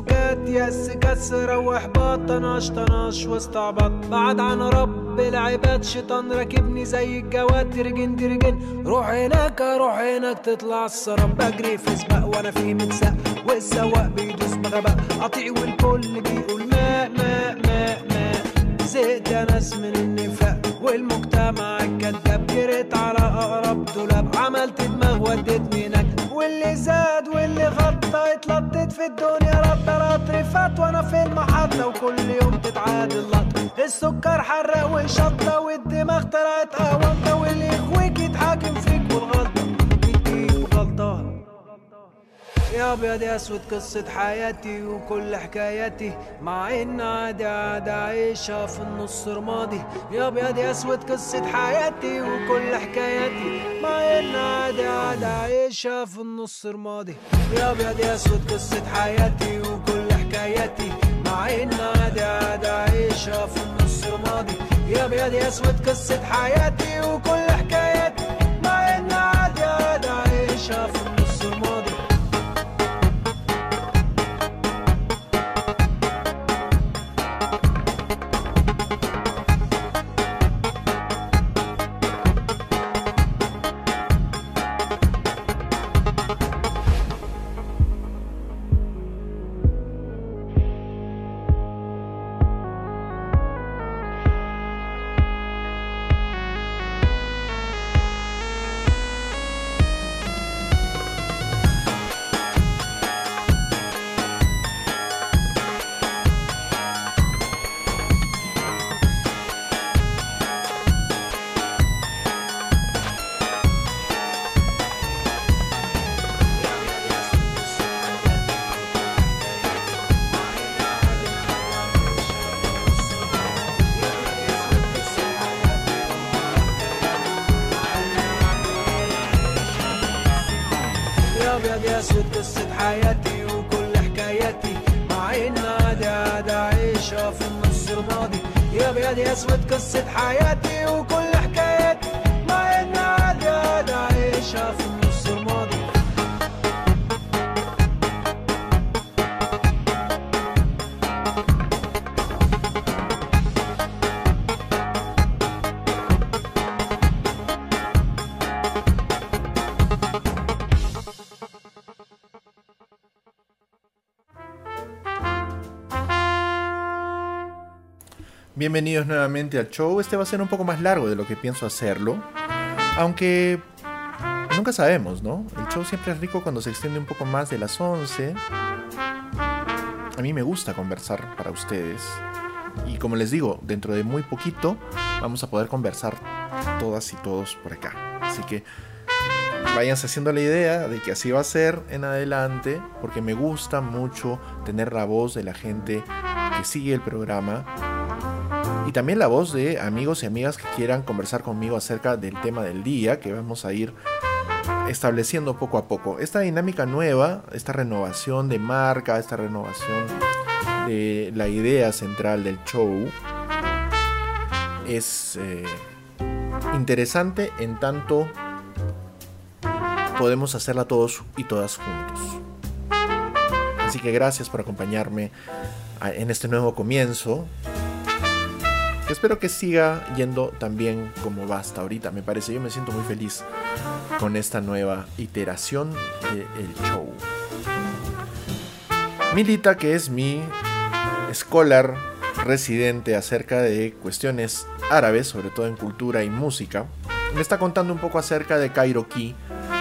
سكات يأس كسر واحباط طناش طناش واستعبط بعد عن رب العباد شيطان راكبني زي الجواد ترجن ترجن روح هناك روح هناك تطلع السراب بجري في سباق وأنا في متساق والسواق بيدوس بغباء. قطيع والكل بيقول ماء ماء ماء ماء زهقت يا ناس من النفاق. والمجتمع الكذاب جريت على أقرب دولاب عملت دماغ ودتني هناك واللي زاد واللي غطى اتلطت في الدنيا رد رد فات وأنا في المحطة. وكل يوم تتعاد اللقطة السكر حرق وشطة والدماغ طلعت قهوة واللي يخويك يتحاكم فيك غلطان يا ابيض يا أسود قصة حياتي وكل حكاياتي مع إن عادي عادي عايشها في النص رمادي. يا ابيض يا أسود قصة حياتي وكل حكاياتي مع إن عادي عادي عايشها في النص رمادي. يا ابيض يا أسود قصة حياتي وكل حكاياتي مع إن عادي عادي عايشها في النص رمادي. يا ابيض يا أسود قصة حياتي وكل حكاياتي. Bienvenidos nuevamente al show. Este va a ser un poco más largo de lo que pienso hacerlo. Aunque nunca sabemos, ¿no? El show siempre es rico cuando se extiende un poco más de las 11. A mí me gusta conversar para ustedes. Y como les digo, dentro de muy poquito vamos a poder conversar todas y todos por acá. Así que váyanse haciendo la idea de que así va a ser en adelante, porque me gusta mucho tener la voz de la gente que sigue el programa y también la voz de amigos y amigas que quieran conversar conmigo acerca del tema del día que vamos a ir estableciendo poco a poco. Esta dinámica nueva, esta renovación de marca, esta renovación de la idea central del show es eh, interesante en tanto podemos hacerla todos y todas juntos. Así que gracias por acompañarme en este nuevo comienzo. Espero que siga yendo tan bien como va hasta ahorita. Me parece, yo me siento muy feliz con esta nueva iteración del show. Milita, que es mi scholar residente acerca de cuestiones árabes, sobre todo en cultura y música, me está contando un poco acerca de Cairo Key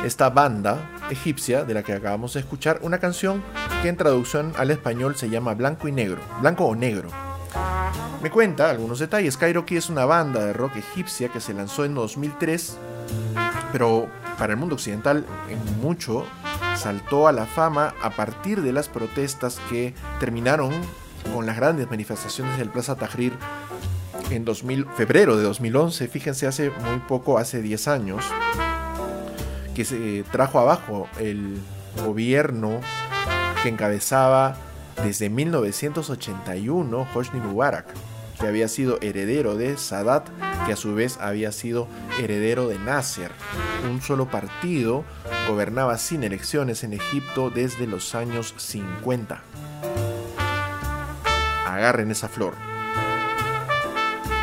esta banda egipcia de la que acabamos de escuchar, una canción que en traducción al español se llama Blanco y Negro, Blanco o Negro. Me cuenta algunos detalles. Kairoki es una banda de rock egipcia que se lanzó en 2003, pero para el mundo occidental en mucho saltó a la fama a partir de las protestas que terminaron con las grandes manifestaciones del Plaza Tahrir en 2000, febrero de 2011. Fíjense, hace muy poco, hace 10 años que se trajo abajo el gobierno que encabezaba desde 1981 Hosni Mubarak, que había sido heredero de Sadat, que a su vez había sido heredero de Nasser. Un solo partido gobernaba sin elecciones en Egipto desde los años 50. Agarren esa flor.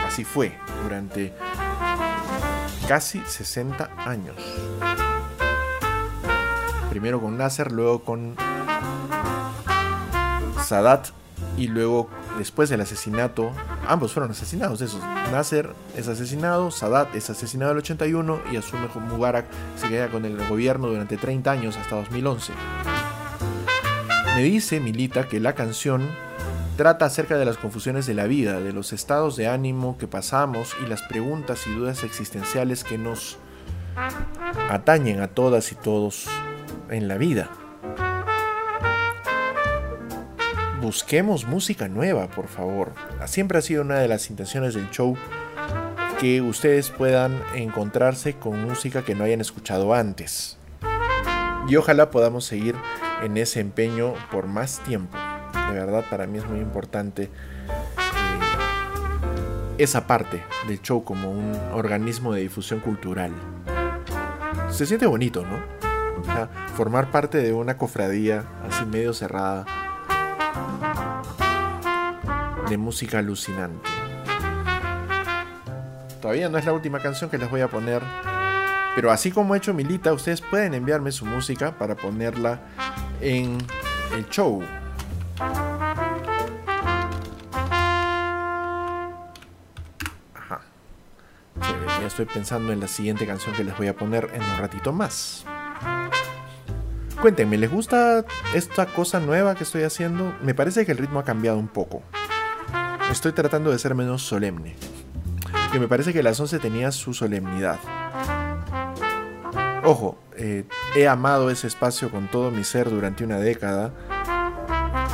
Así fue durante casi 60 años primero con Nasser, luego con Sadat y luego después del asesinato, ambos fueron asesinados esos. Nasser es asesinado, Sadat es asesinado en el 81 y asume Mubarak se queda con el gobierno durante 30 años hasta 2011. Me dice Milita que la canción trata acerca de las confusiones de la vida, de los estados de ánimo que pasamos y las preguntas y dudas existenciales que nos atañen a todas y todos en la vida. Busquemos música nueva, por favor. Siempre ha sido una de las intenciones del show que ustedes puedan encontrarse con música que no hayan escuchado antes. Y ojalá podamos seguir en ese empeño por más tiempo. De verdad, para mí es muy importante eh, esa parte del show como un organismo de difusión cultural. Se siente bonito, ¿no? formar parte de una cofradía así medio cerrada de música alucinante. Todavía no es la última canción que les voy a poner, pero así como ha hecho Milita, ustedes pueden enviarme su música para ponerla en el show. Ajá. Ya estoy pensando en la siguiente canción que les voy a poner en un ratito más. Cuéntenme, ¿les gusta esta cosa nueva que estoy haciendo? Me parece que el ritmo ha cambiado un poco. Estoy tratando de ser menos solemne. Que me parece que las 11 tenía su solemnidad. Ojo, eh, he amado ese espacio con todo mi ser durante una década.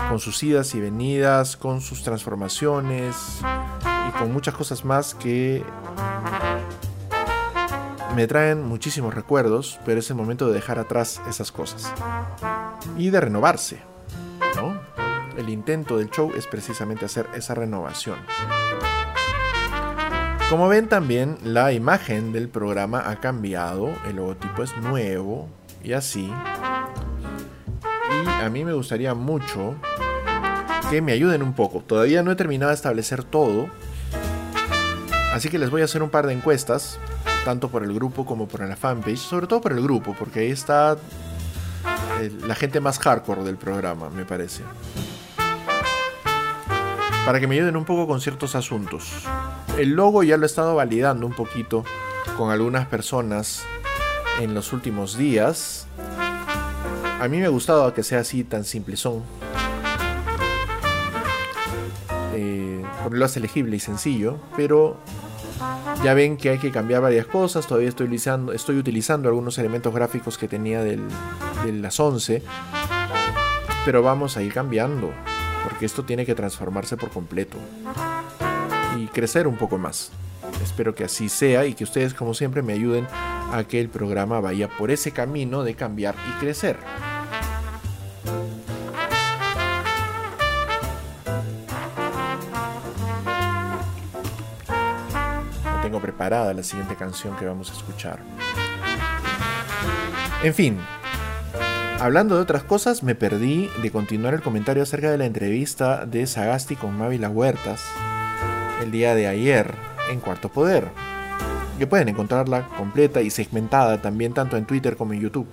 Con sus idas y venidas, con sus transformaciones y con muchas cosas más que me traen muchísimos recuerdos, pero es el momento de dejar atrás esas cosas. Y de renovarse. ¿no? El intento del show es precisamente hacer esa renovación. Como ven también la imagen del programa ha cambiado, el logotipo es nuevo y así. Y a mí me gustaría mucho que me ayuden un poco. Todavía no he terminado de establecer todo. Así que les voy a hacer un par de encuestas tanto por el grupo como por la fanpage, sobre todo por el grupo, porque ahí está eh, la gente más hardcore del programa, me parece. Para que me ayuden un poco con ciertos asuntos. El logo ya lo he estado validando un poquito con algunas personas en los últimos días. A mí me ha gustado que sea así tan simple son. Eh, lo hace legible y sencillo, pero Ya ven que hay que cambiar varias cosas. Todavía estoy utilizando, estoy utilizando algunos elementos gráficos que tenía del, de las 11. Pero vamos a ir cambiando. Porque esto tiene que transformarse por completo. Y crecer un poco más. Espero que así sea y que ustedes como siempre me ayuden a que el programa vaya por ese camino de cambiar y crecer. La siguiente canción que vamos a escuchar. En fin, hablando de otras cosas, me perdí de continuar el comentario acerca de la entrevista de Sagasti con Mávila Huertas el día de ayer en Cuarto Poder que pueden encontrarla completa y segmentada también tanto en Twitter como en YouTube.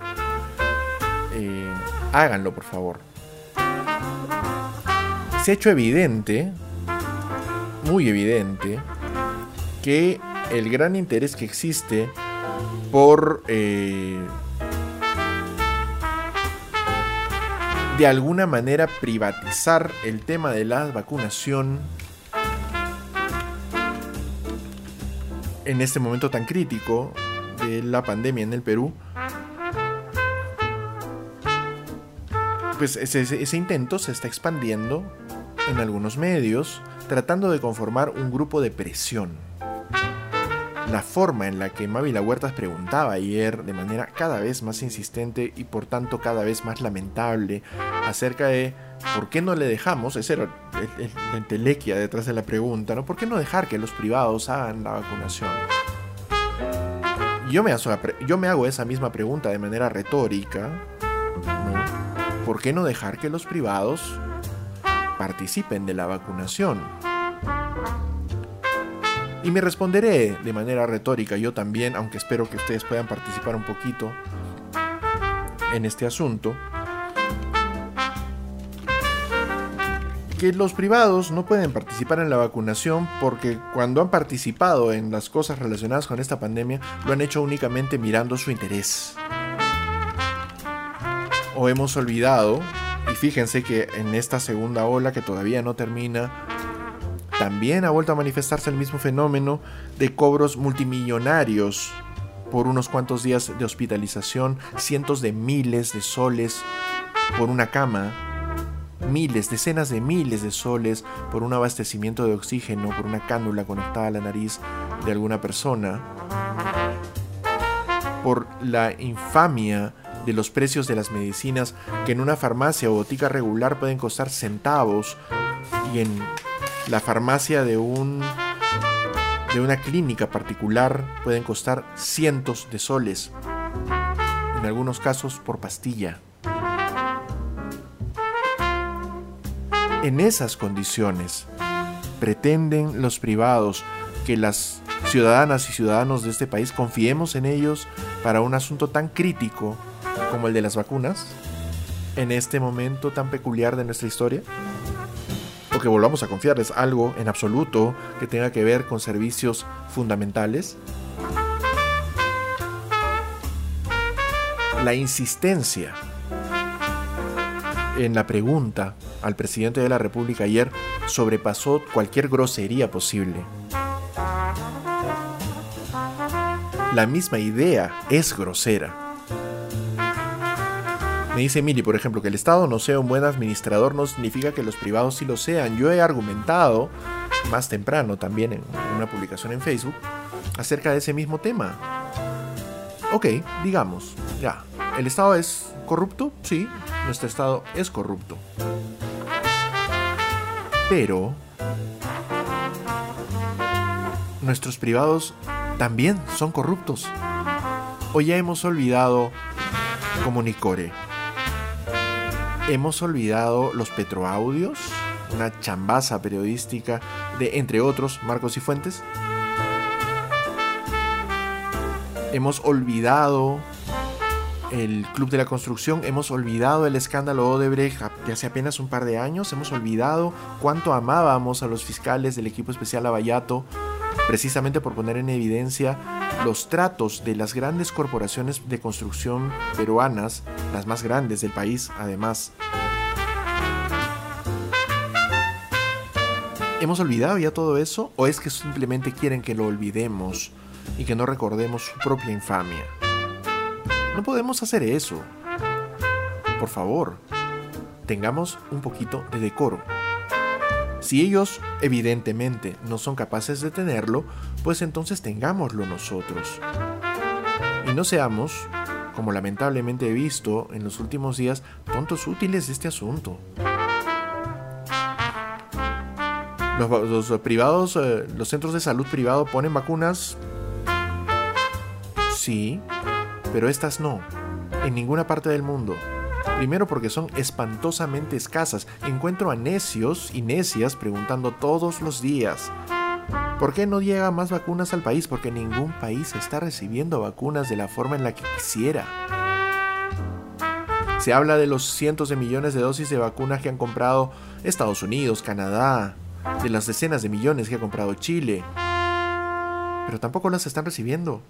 Eh, háganlo, por favor. Se ha hecho evidente, muy evidente, que el gran interés que existe por eh, de alguna manera privatizar el tema de la vacunación en este momento tan crítico de la pandemia en el Perú, pues ese, ese, intento se está expandiendo en algunos medios, tratando de conformar un grupo de presión. La forma en la que Mávila Huertas preguntaba ayer de manera cada vez más insistente y por tanto cada vez más lamentable acerca de ¿por qué no le dejamos? Esa era la entelequia detrás de la pregunta, ¿no? ¿Por qué no dejar que los privados hagan la vacunación? Yo me, yo me hago esa misma pregunta de manera retórica, ¿no? ¿Por qué no dejar que los privados participen de la vacunación? Y me responderé de manera retórica yo también, aunque espero que ustedes puedan participar un poquito en este asunto. que los privados no pueden participar en la vacunación porque cuando han participado en las cosas relacionadas con esta pandemia lo han hecho únicamente mirando su interés. O hemos olvidado, y fíjense que en esta segunda ola que todavía no termina, también ha vuelto a manifestarse el mismo fenómeno de cobros multimillonarios por unos cuantos días de hospitalización, cientos de miles de soles por una cama miles, decenas de miles de soles por un abastecimiento de oxígeno, por una cánula conectada a la nariz de alguna persona, por la infamia de los precios de las medicinas que en una farmacia o botica regular pueden costar centavos y en la farmacia de un de una clínica particular pueden costar cientos de soles, en algunos casos por pastilla. En esas condiciones, pretenden los privados que las ciudadanas y ciudadanos de este país confiemos en ellos para un asunto tan crítico como el de las vacunas, en este momento tan peculiar de nuestra historia? O que volvamos a confiarles algo en absoluto que tenga que ver con servicios fundamentales? La insistencia en la pregunta al presidente de la República ayer sobrepasó cualquier grosería posible. La misma idea es grosera. Me dice Mili, por ejemplo, que el Estado no sea un buen administrador no significa que los privados sí lo sean. Yo he argumentado más temprano también en una publicación en Facebook acerca de ese mismo tema. Ok, digamos, ya, ¿el Estado es corrupto? Sí, nuestro Estado es corrupto. Pero nuestros privados también son corruptos. O ya hemos olvidado Comunicore. Hemos olvidado los petroaudios, una chambaza periodística de, entre otros, Marcos y Fuentes. Hemos olvidado el Club de la Construcción, hemos olvidado el escándalo Odebrecht de hace apenas un par de años, hemos olvidado cuánto amábamos a los fiscales del equipo especial Abayato, precisamente por poner en evidencia los tratos de las grandes corporaciones de construcción peruanas, las más grandes del país además. ¿Hemos olvidado ya todo eso o es que simplemente quieren que lo olvidemos y que no recordemos su propia infamia? No podemos hacer eso. Por favor, tengamos un poquito de decoro. Si ellos evidentemente no son capaces de tenerlo, pues entonces tengámoslo nosotros. Y no seamos, como lamentablemente he visto en los últimos días, tontos útiles de este asunto. Los, privados, eh, los centros de salud privado ponen vacunas. Sí, pero estas no. En ninguna parte del mundo. Primero porque son espantosamente escasas. Encuentro a necios y necias preguntando todos los días. ¿Por qué no llega más vacunas al país? Porque ningún país está recibiendo vacunas de la forma en la que quisiera. Se habla de los cientos de millones de dosis de vacunas que han comprado Estados Unidos, Canadá, de las decenas de millones que ha comprado Chile. Pero tampoco las están recibiendo.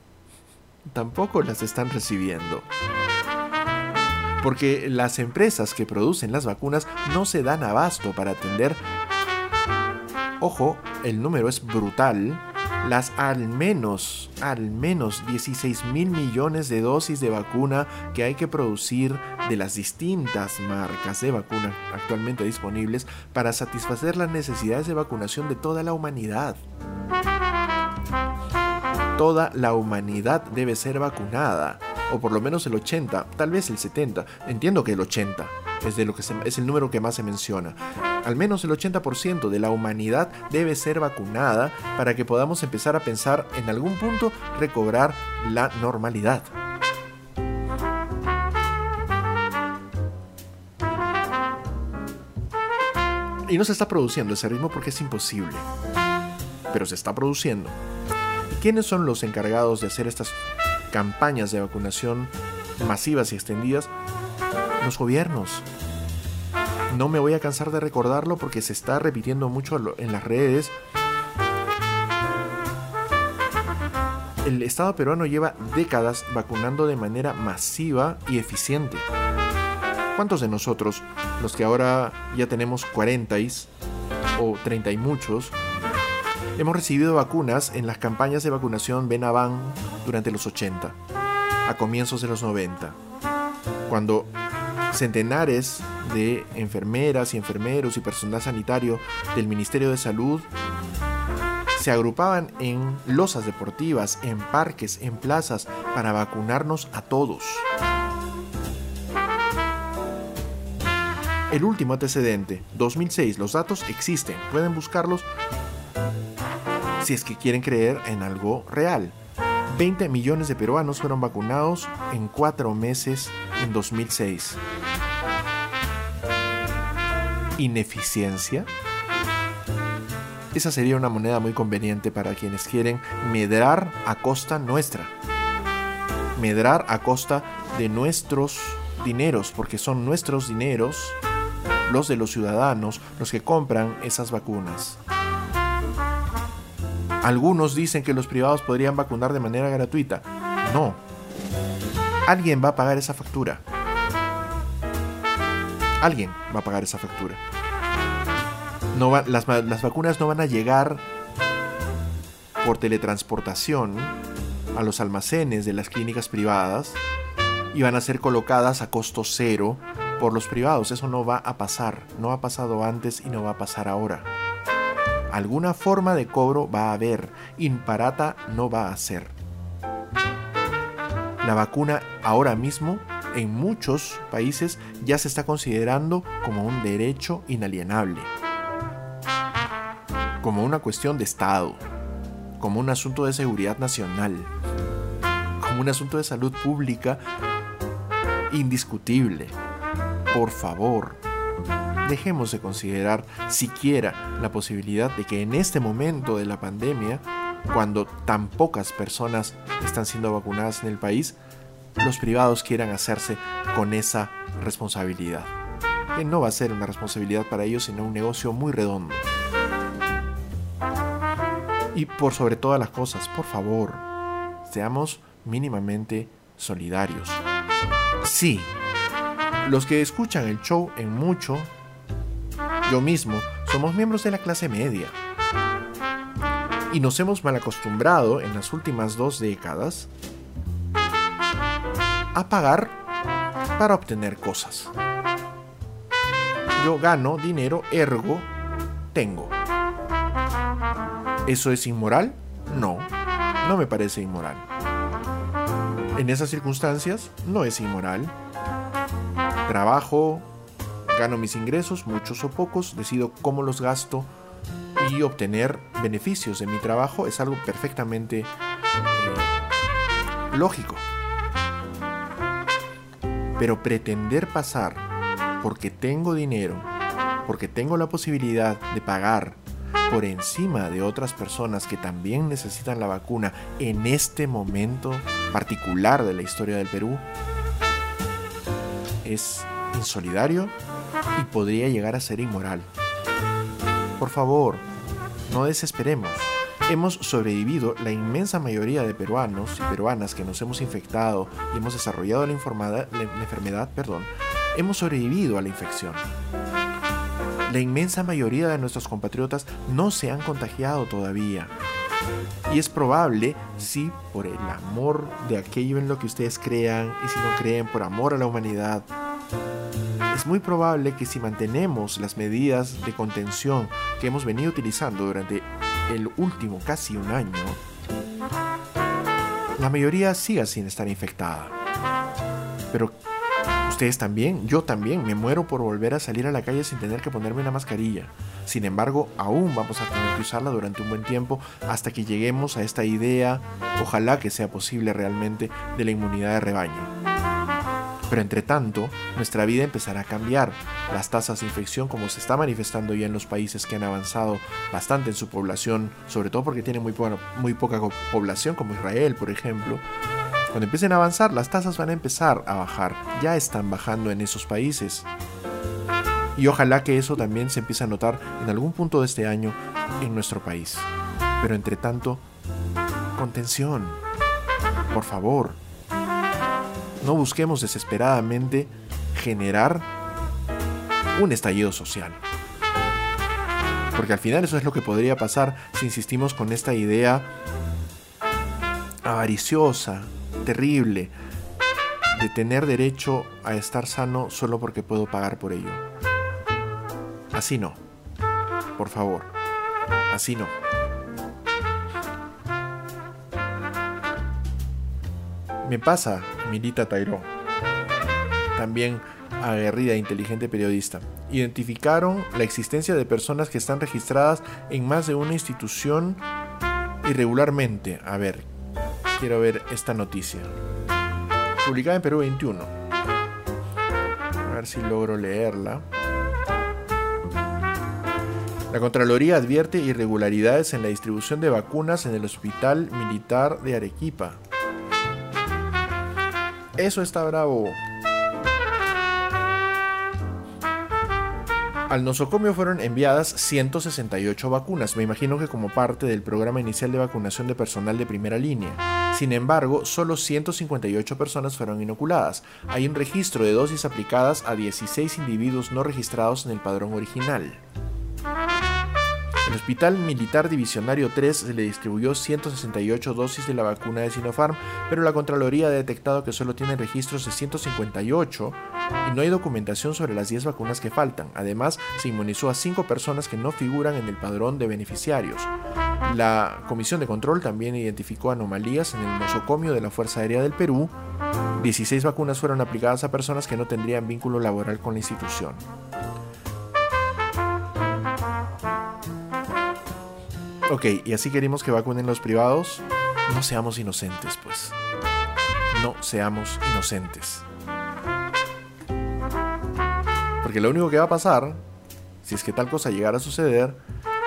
Tampoco las están recibiendo. Porque las empresas que producen las vacunas no se dan abasto para atender, ojo, el número es brutal, las al menos, al menos 16 mil millones de dosis de vacuna que hay que producir de las distintas marcas de vacuna actualmente disponibles para satisfacer las necesidades de vacunación de toda la humanidad. Toda la humanidad debe ser vacunada, o por lo menos el 80, tal vez el 70, entiendo que el 80 es, de lo que es el número que más se menciona. Al menos el 80% de la humanidad debe ser vacunada para que podamos empezar a pensar en algún punto recobrar la normalidad. Y no se está produciendo ese ritmo porque es imposible. Pero se está produciendo. ¿Quiénes son los encargados de hacer estas campañas de vacunación masivas y extendidas? Los gobiernos. No me voy a cansar de recordarlo porque se está repitiendo mucho en las redes. El Estado peruano lleva décadas vacunando de manera masiva y eficiente. ¿Cuántos de nosotros, los que ahora ya tenemos 40 o 30 y muchos, hemos recibido vacunas en las campañas de vacunación Benavan durante los 80, a comienzos de los 90, cuando centenares de enfermeras y enfermeros y personal sanitario del Ministerio de Salud se agrupaban en losas deportivas, en parques, en plazas, para vacunarnos a todos. El último antecedente, 2006, los datos existen, pueden buscarlos si es que quieren creer en algo real. 20 millones de peruanos fueron vacunados en cuatro meses en 2006 ineficiencia? Esa sería una moneda muy conveniente para quienes quieren medrar a costa nuestra. Medrar a costa de nuestros dineros, porque son nuestros dineros, los de los ciudadanos, los que compran esas vacunas. Algunos dicen que los privados podrían vacunar de manera gratuita. No. Alguien va a pagar esa factura. Alguien va a pagar esa factura. No las, las vacunas no van a llegar por teletransportación a los almacenes de las clínicas privadas y van a ser colocadas a costo cero por los privados. Eso no va a pasar. No ha pasado antes y no va a pasar ahora. Alguna forma de cobro va a haber. Imparata no va a ser. La vacuna ahora mismo en muchos países ya se está considerando como un derecho inalienable, como una cuestión de Estado, como un asunto de seguridad nacional, como un asunto de salud pública indiscutible. Por favor, dejemos de considerar siquiera la posibilidad de que en este momento de la pandemia, cuando tan pocas personas están siendo vacunadas en el país, los privados quieran hacerse con esa responsabilidad. Que no va a ser una responsabilidad para ellos, sino un negocio muy redondo. Y por sobre todas las cosas, por favor, seamos mínimamente solidarios. Sí, los que escuchan el show en mucho, yo mismo, somos miembros de la clase media. Y nos hemos mal acostumbrado en las últimas dos décadas a pagar para obtener cosas. Yo gano dinero, ergo tengo. ¿Eso es inmoral? No, no me parece inmoral. En esas circunstancias no es inmoral. Trabajo, gano mis ingresos, muchos o pocos, decido cómo los gasto y obtener beneficios de mi trabajo es algo perfectamente eh, lógico. Pero pretender pasar porque tengo dinero, porque tengo la posibilidad de pagar por encima de otras personas que también necesitan la vacuna en este momento particular de la historia del Perú, es insolidario y podría llegar a ser inmoral. Por favor, no desesperemos. Hemos sobrevivido la inmensa mayoría de peruanos y peruanas que nos hemos infectado y hemos desarrollado la, enfermedad, perdón, hemos sobrevivido a la infección. La inmensa mayoría de nuestros compatriotas no se han contagiado todavía. Y es probable, si por el amor de aquello en lo que ustedes crean y si no creen por amor a la humanidad, es muy probable que si mantenemos las medidas de contención que hemos venido utilizando durante el último casi un año, la mayoría siga sin estar infectada. Pero ustedes también, yo también, me muero por volver a salir a la calle sin tener que ponerme una mascarilla. Sin embargo, aún vamos a tener que usarla durante un buen tiempo hasta que lleguemos a esta idea, ojalá que sea posible realmente, de la inmunidad de rebaño. Pero entre tanto, nuestra vida empezará a cambiar. Las tasas de infección, como se está manifestando ya en los países que han avanzado bastante en su población, sobre todo porque tienen muy, muy poca población, como Israel, por ejemplo, cuando empiecen a avanzar, las tasas van a empezar a bajar. Ya están bajando en esos países. Y ojalá que eso también se empiece a notar en algún punto de este año en nuestro país. Pero entre tanto, contención. Por favor, no busquemos desesperadamente generar un estallido social. Porque al final eso es lo que podría pasar si insistimos con esta idea avariciosa, terrible, de tener derecho a estar sano solo porque puedo pagar por ello. Así no. Por favor. Así no. Me pasa, Milita Tairó, también aguerrida e inteligente periodista. Identificaron la existencia de personas que están registradas en más de una institución irregularmente. A ver, quiero ver esta noticia. Publicada en Perú 21. A ver si logro leerla. La Contraloría advierte irregularidades en la distribución de vacunas en el Hospital Militar de Arequipa. Eso está bravo. Al nosocomio fueron enviadas 168 vacunas, me imagino que como parte del programa inicial de vacunación de personal de primera línea. Sin embargo, solo 158 personas fueron inoculadas. Hay un registro de dosis aplicadas a 16 individuos no registrados en el padrón original. El Hospital Militar Divisionario 3 se le distribuyó 168 dosis de la vacuna de Sinopharm, pero la Contraloría ha detectado que solo tiene registros de 158 y no hay documentación sobre las 10 vacunas que faltan. Además, se inmunizó a 5 personas que no figuran en el padrón de beneficiarios. La Comisión de Control también identificó anomalías en el nosocomio de la Fuerza Aérea del Perú. 16 vacunas fueron aplicadas a personas que no tendrían vínculo laboral con la institución. Ok, y así queremos que vacunen los privados. No seamos inocentes, pues. No seamos inocentes. Porque lo único que va a pasar, si es que tal cosa llegara a suceder,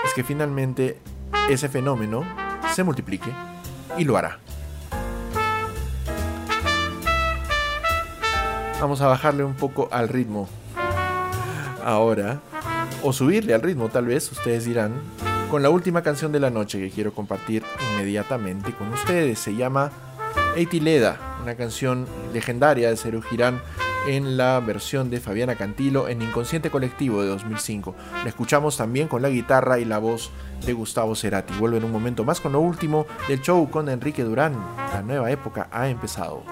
es que finalmente ese fenómeno se multiplique y lo hará. Vamos a bajarle un poco al ritmo ahora, o subirle al ritmo tal vez, ustedes dirán, con la última canción de la noche que quiero compartir inmediatamente con ustedes. Se llama Eitileda, una canción legendaria de Serú Girán en la versión de Fabiana Cantilo en Inconsciente Colectivo de 2005. La escuchamos también con la guitarra y la voz de Gustavo Cerati. Vuelvo en un momento más con lo último del show con Enrique Durán. La nueva época ha empezado.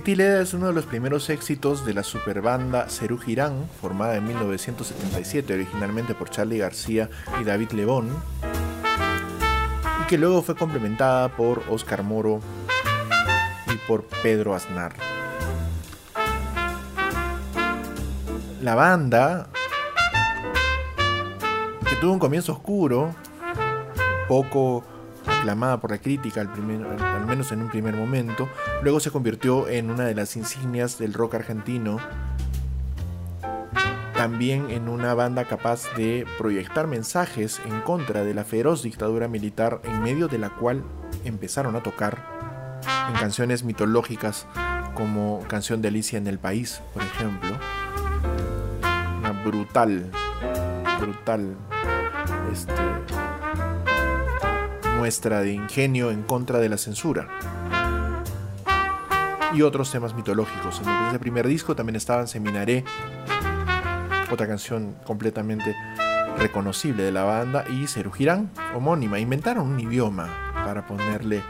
Etileda es uno de los primeros éxitos de la superbanda Cerú Girán, formada en 1977 originalmente por Charlie García y David Lebón, y que luego fue complementada por Oscar Moro y por Pedro Aznar. La banda, que tuvo un comienzo oscuro, poco aclamada por la crítica, al, menos en un primer momento, luego se convirtió en una de las insignias del rock argentino, también en una banda capaz de proyectar mensajes en contra de la feroz dictadura militar en medio de la cual empezaron a tocar en canciones mitológicas como Canción de Alicia en el País, por ejemplo. Una brutal, brutal este, muestra de ingenio en contra de la censura. Y otros temas mitológicos. En ese primer disco también estaban Seminaré, otra canción completamente reconocible de la banda, y Cerugirán, homónima. Inventaron un idioma para ponerle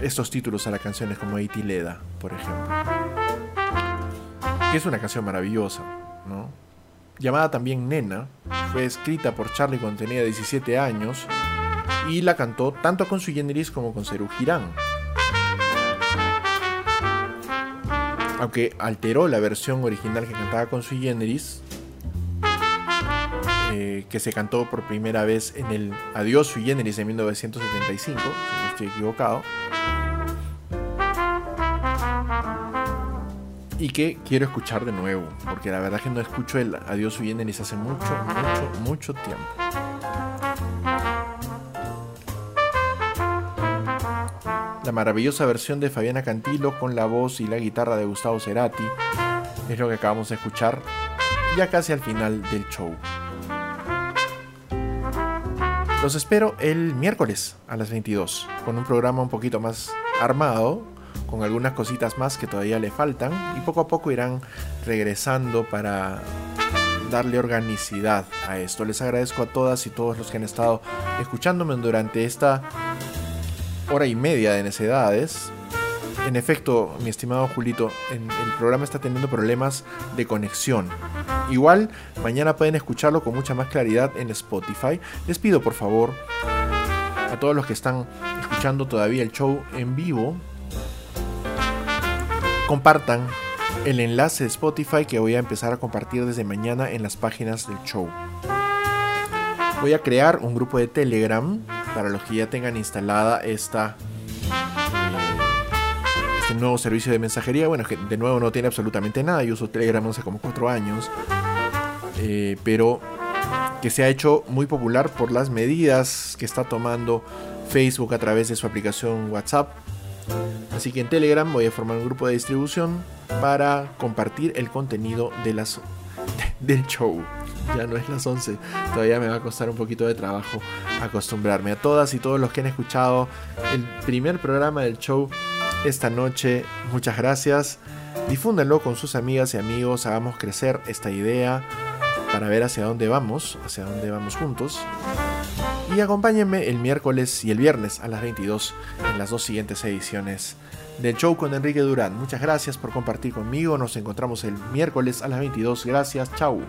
estos títulos a las canciones como Eitileda, por ejemplo. Que es una canción maravillosa, ¿no? Llamada también Nena, fue escrita por Charlie cuando tenía 17 años y la cantó tanto con su generis como con Cerú Girán. Aunque alteró la versión original que cantaba con su generis, eh, que se cantó por primera vez en el Adiós sui generis de 1975, si no estoy equivocado. Y que quiero escuchar de nuevo, porque la verdad que no escucho el Adiós sui generis hace mucho, mucho, mucho tiempo. La maravillosa versión de Fabiana Cantilo con la voz y la guitarra de Gustavo Cerati es lo que acabamos de escuchar ya casi al final del show. Los espero el miércoles a las 22 con un programa un poquito más armado, con algunas cositas más que todavía le faltan y poco a poco irán regresando para darle organicidad a esto. Les agradezco a todas y todos los que han estado escuchándome durante esta hora y media de necedades. En efecto, mi estimado Julito, el programa está teniendo problemas de conexión. Igual, mañana pueden escucharlo con mucha más claridad en Spotify. Les pido por favor a todos los que están escuchando todavía el show en vivo, compartan el enlace de Spotify que voy a empezar a compartir desde mañana en las páginas del show. Voy a crear un grupo de Telegram para los que ya tengan instalada esta este nuevo servicio de mensajería. Bueno, que de nuevo no tiene absolutamente nada. Yo uso Telegram hace como cuatro años. eh, pero que se ha hecho muy popular por las medidas que está tomando Facebook a través de su aplicación WhatsApp. Así que en Telegram voy a formar un grupo de distribución para compartir el contenido de las, del show. Ya no es las 11, todavía me va a costar un poquito de trabajo acostumbrarme. A todas y todos los que han escuchado el primer programa del show esta noche, muchas gracias. Difúndanlo con sus amigas y amigos, hagamos crecer esta idea para ver hacia dónde vamos, hacia dónde vamos juntos. Y acompáñenme el miércoles y el viernes a las 22 en las dos siguientes ediciones del show con Enrique Durán. Muchas gracias por compartir conmigo. Nos encontramos el miércoles a las 22. Gracias. Chau.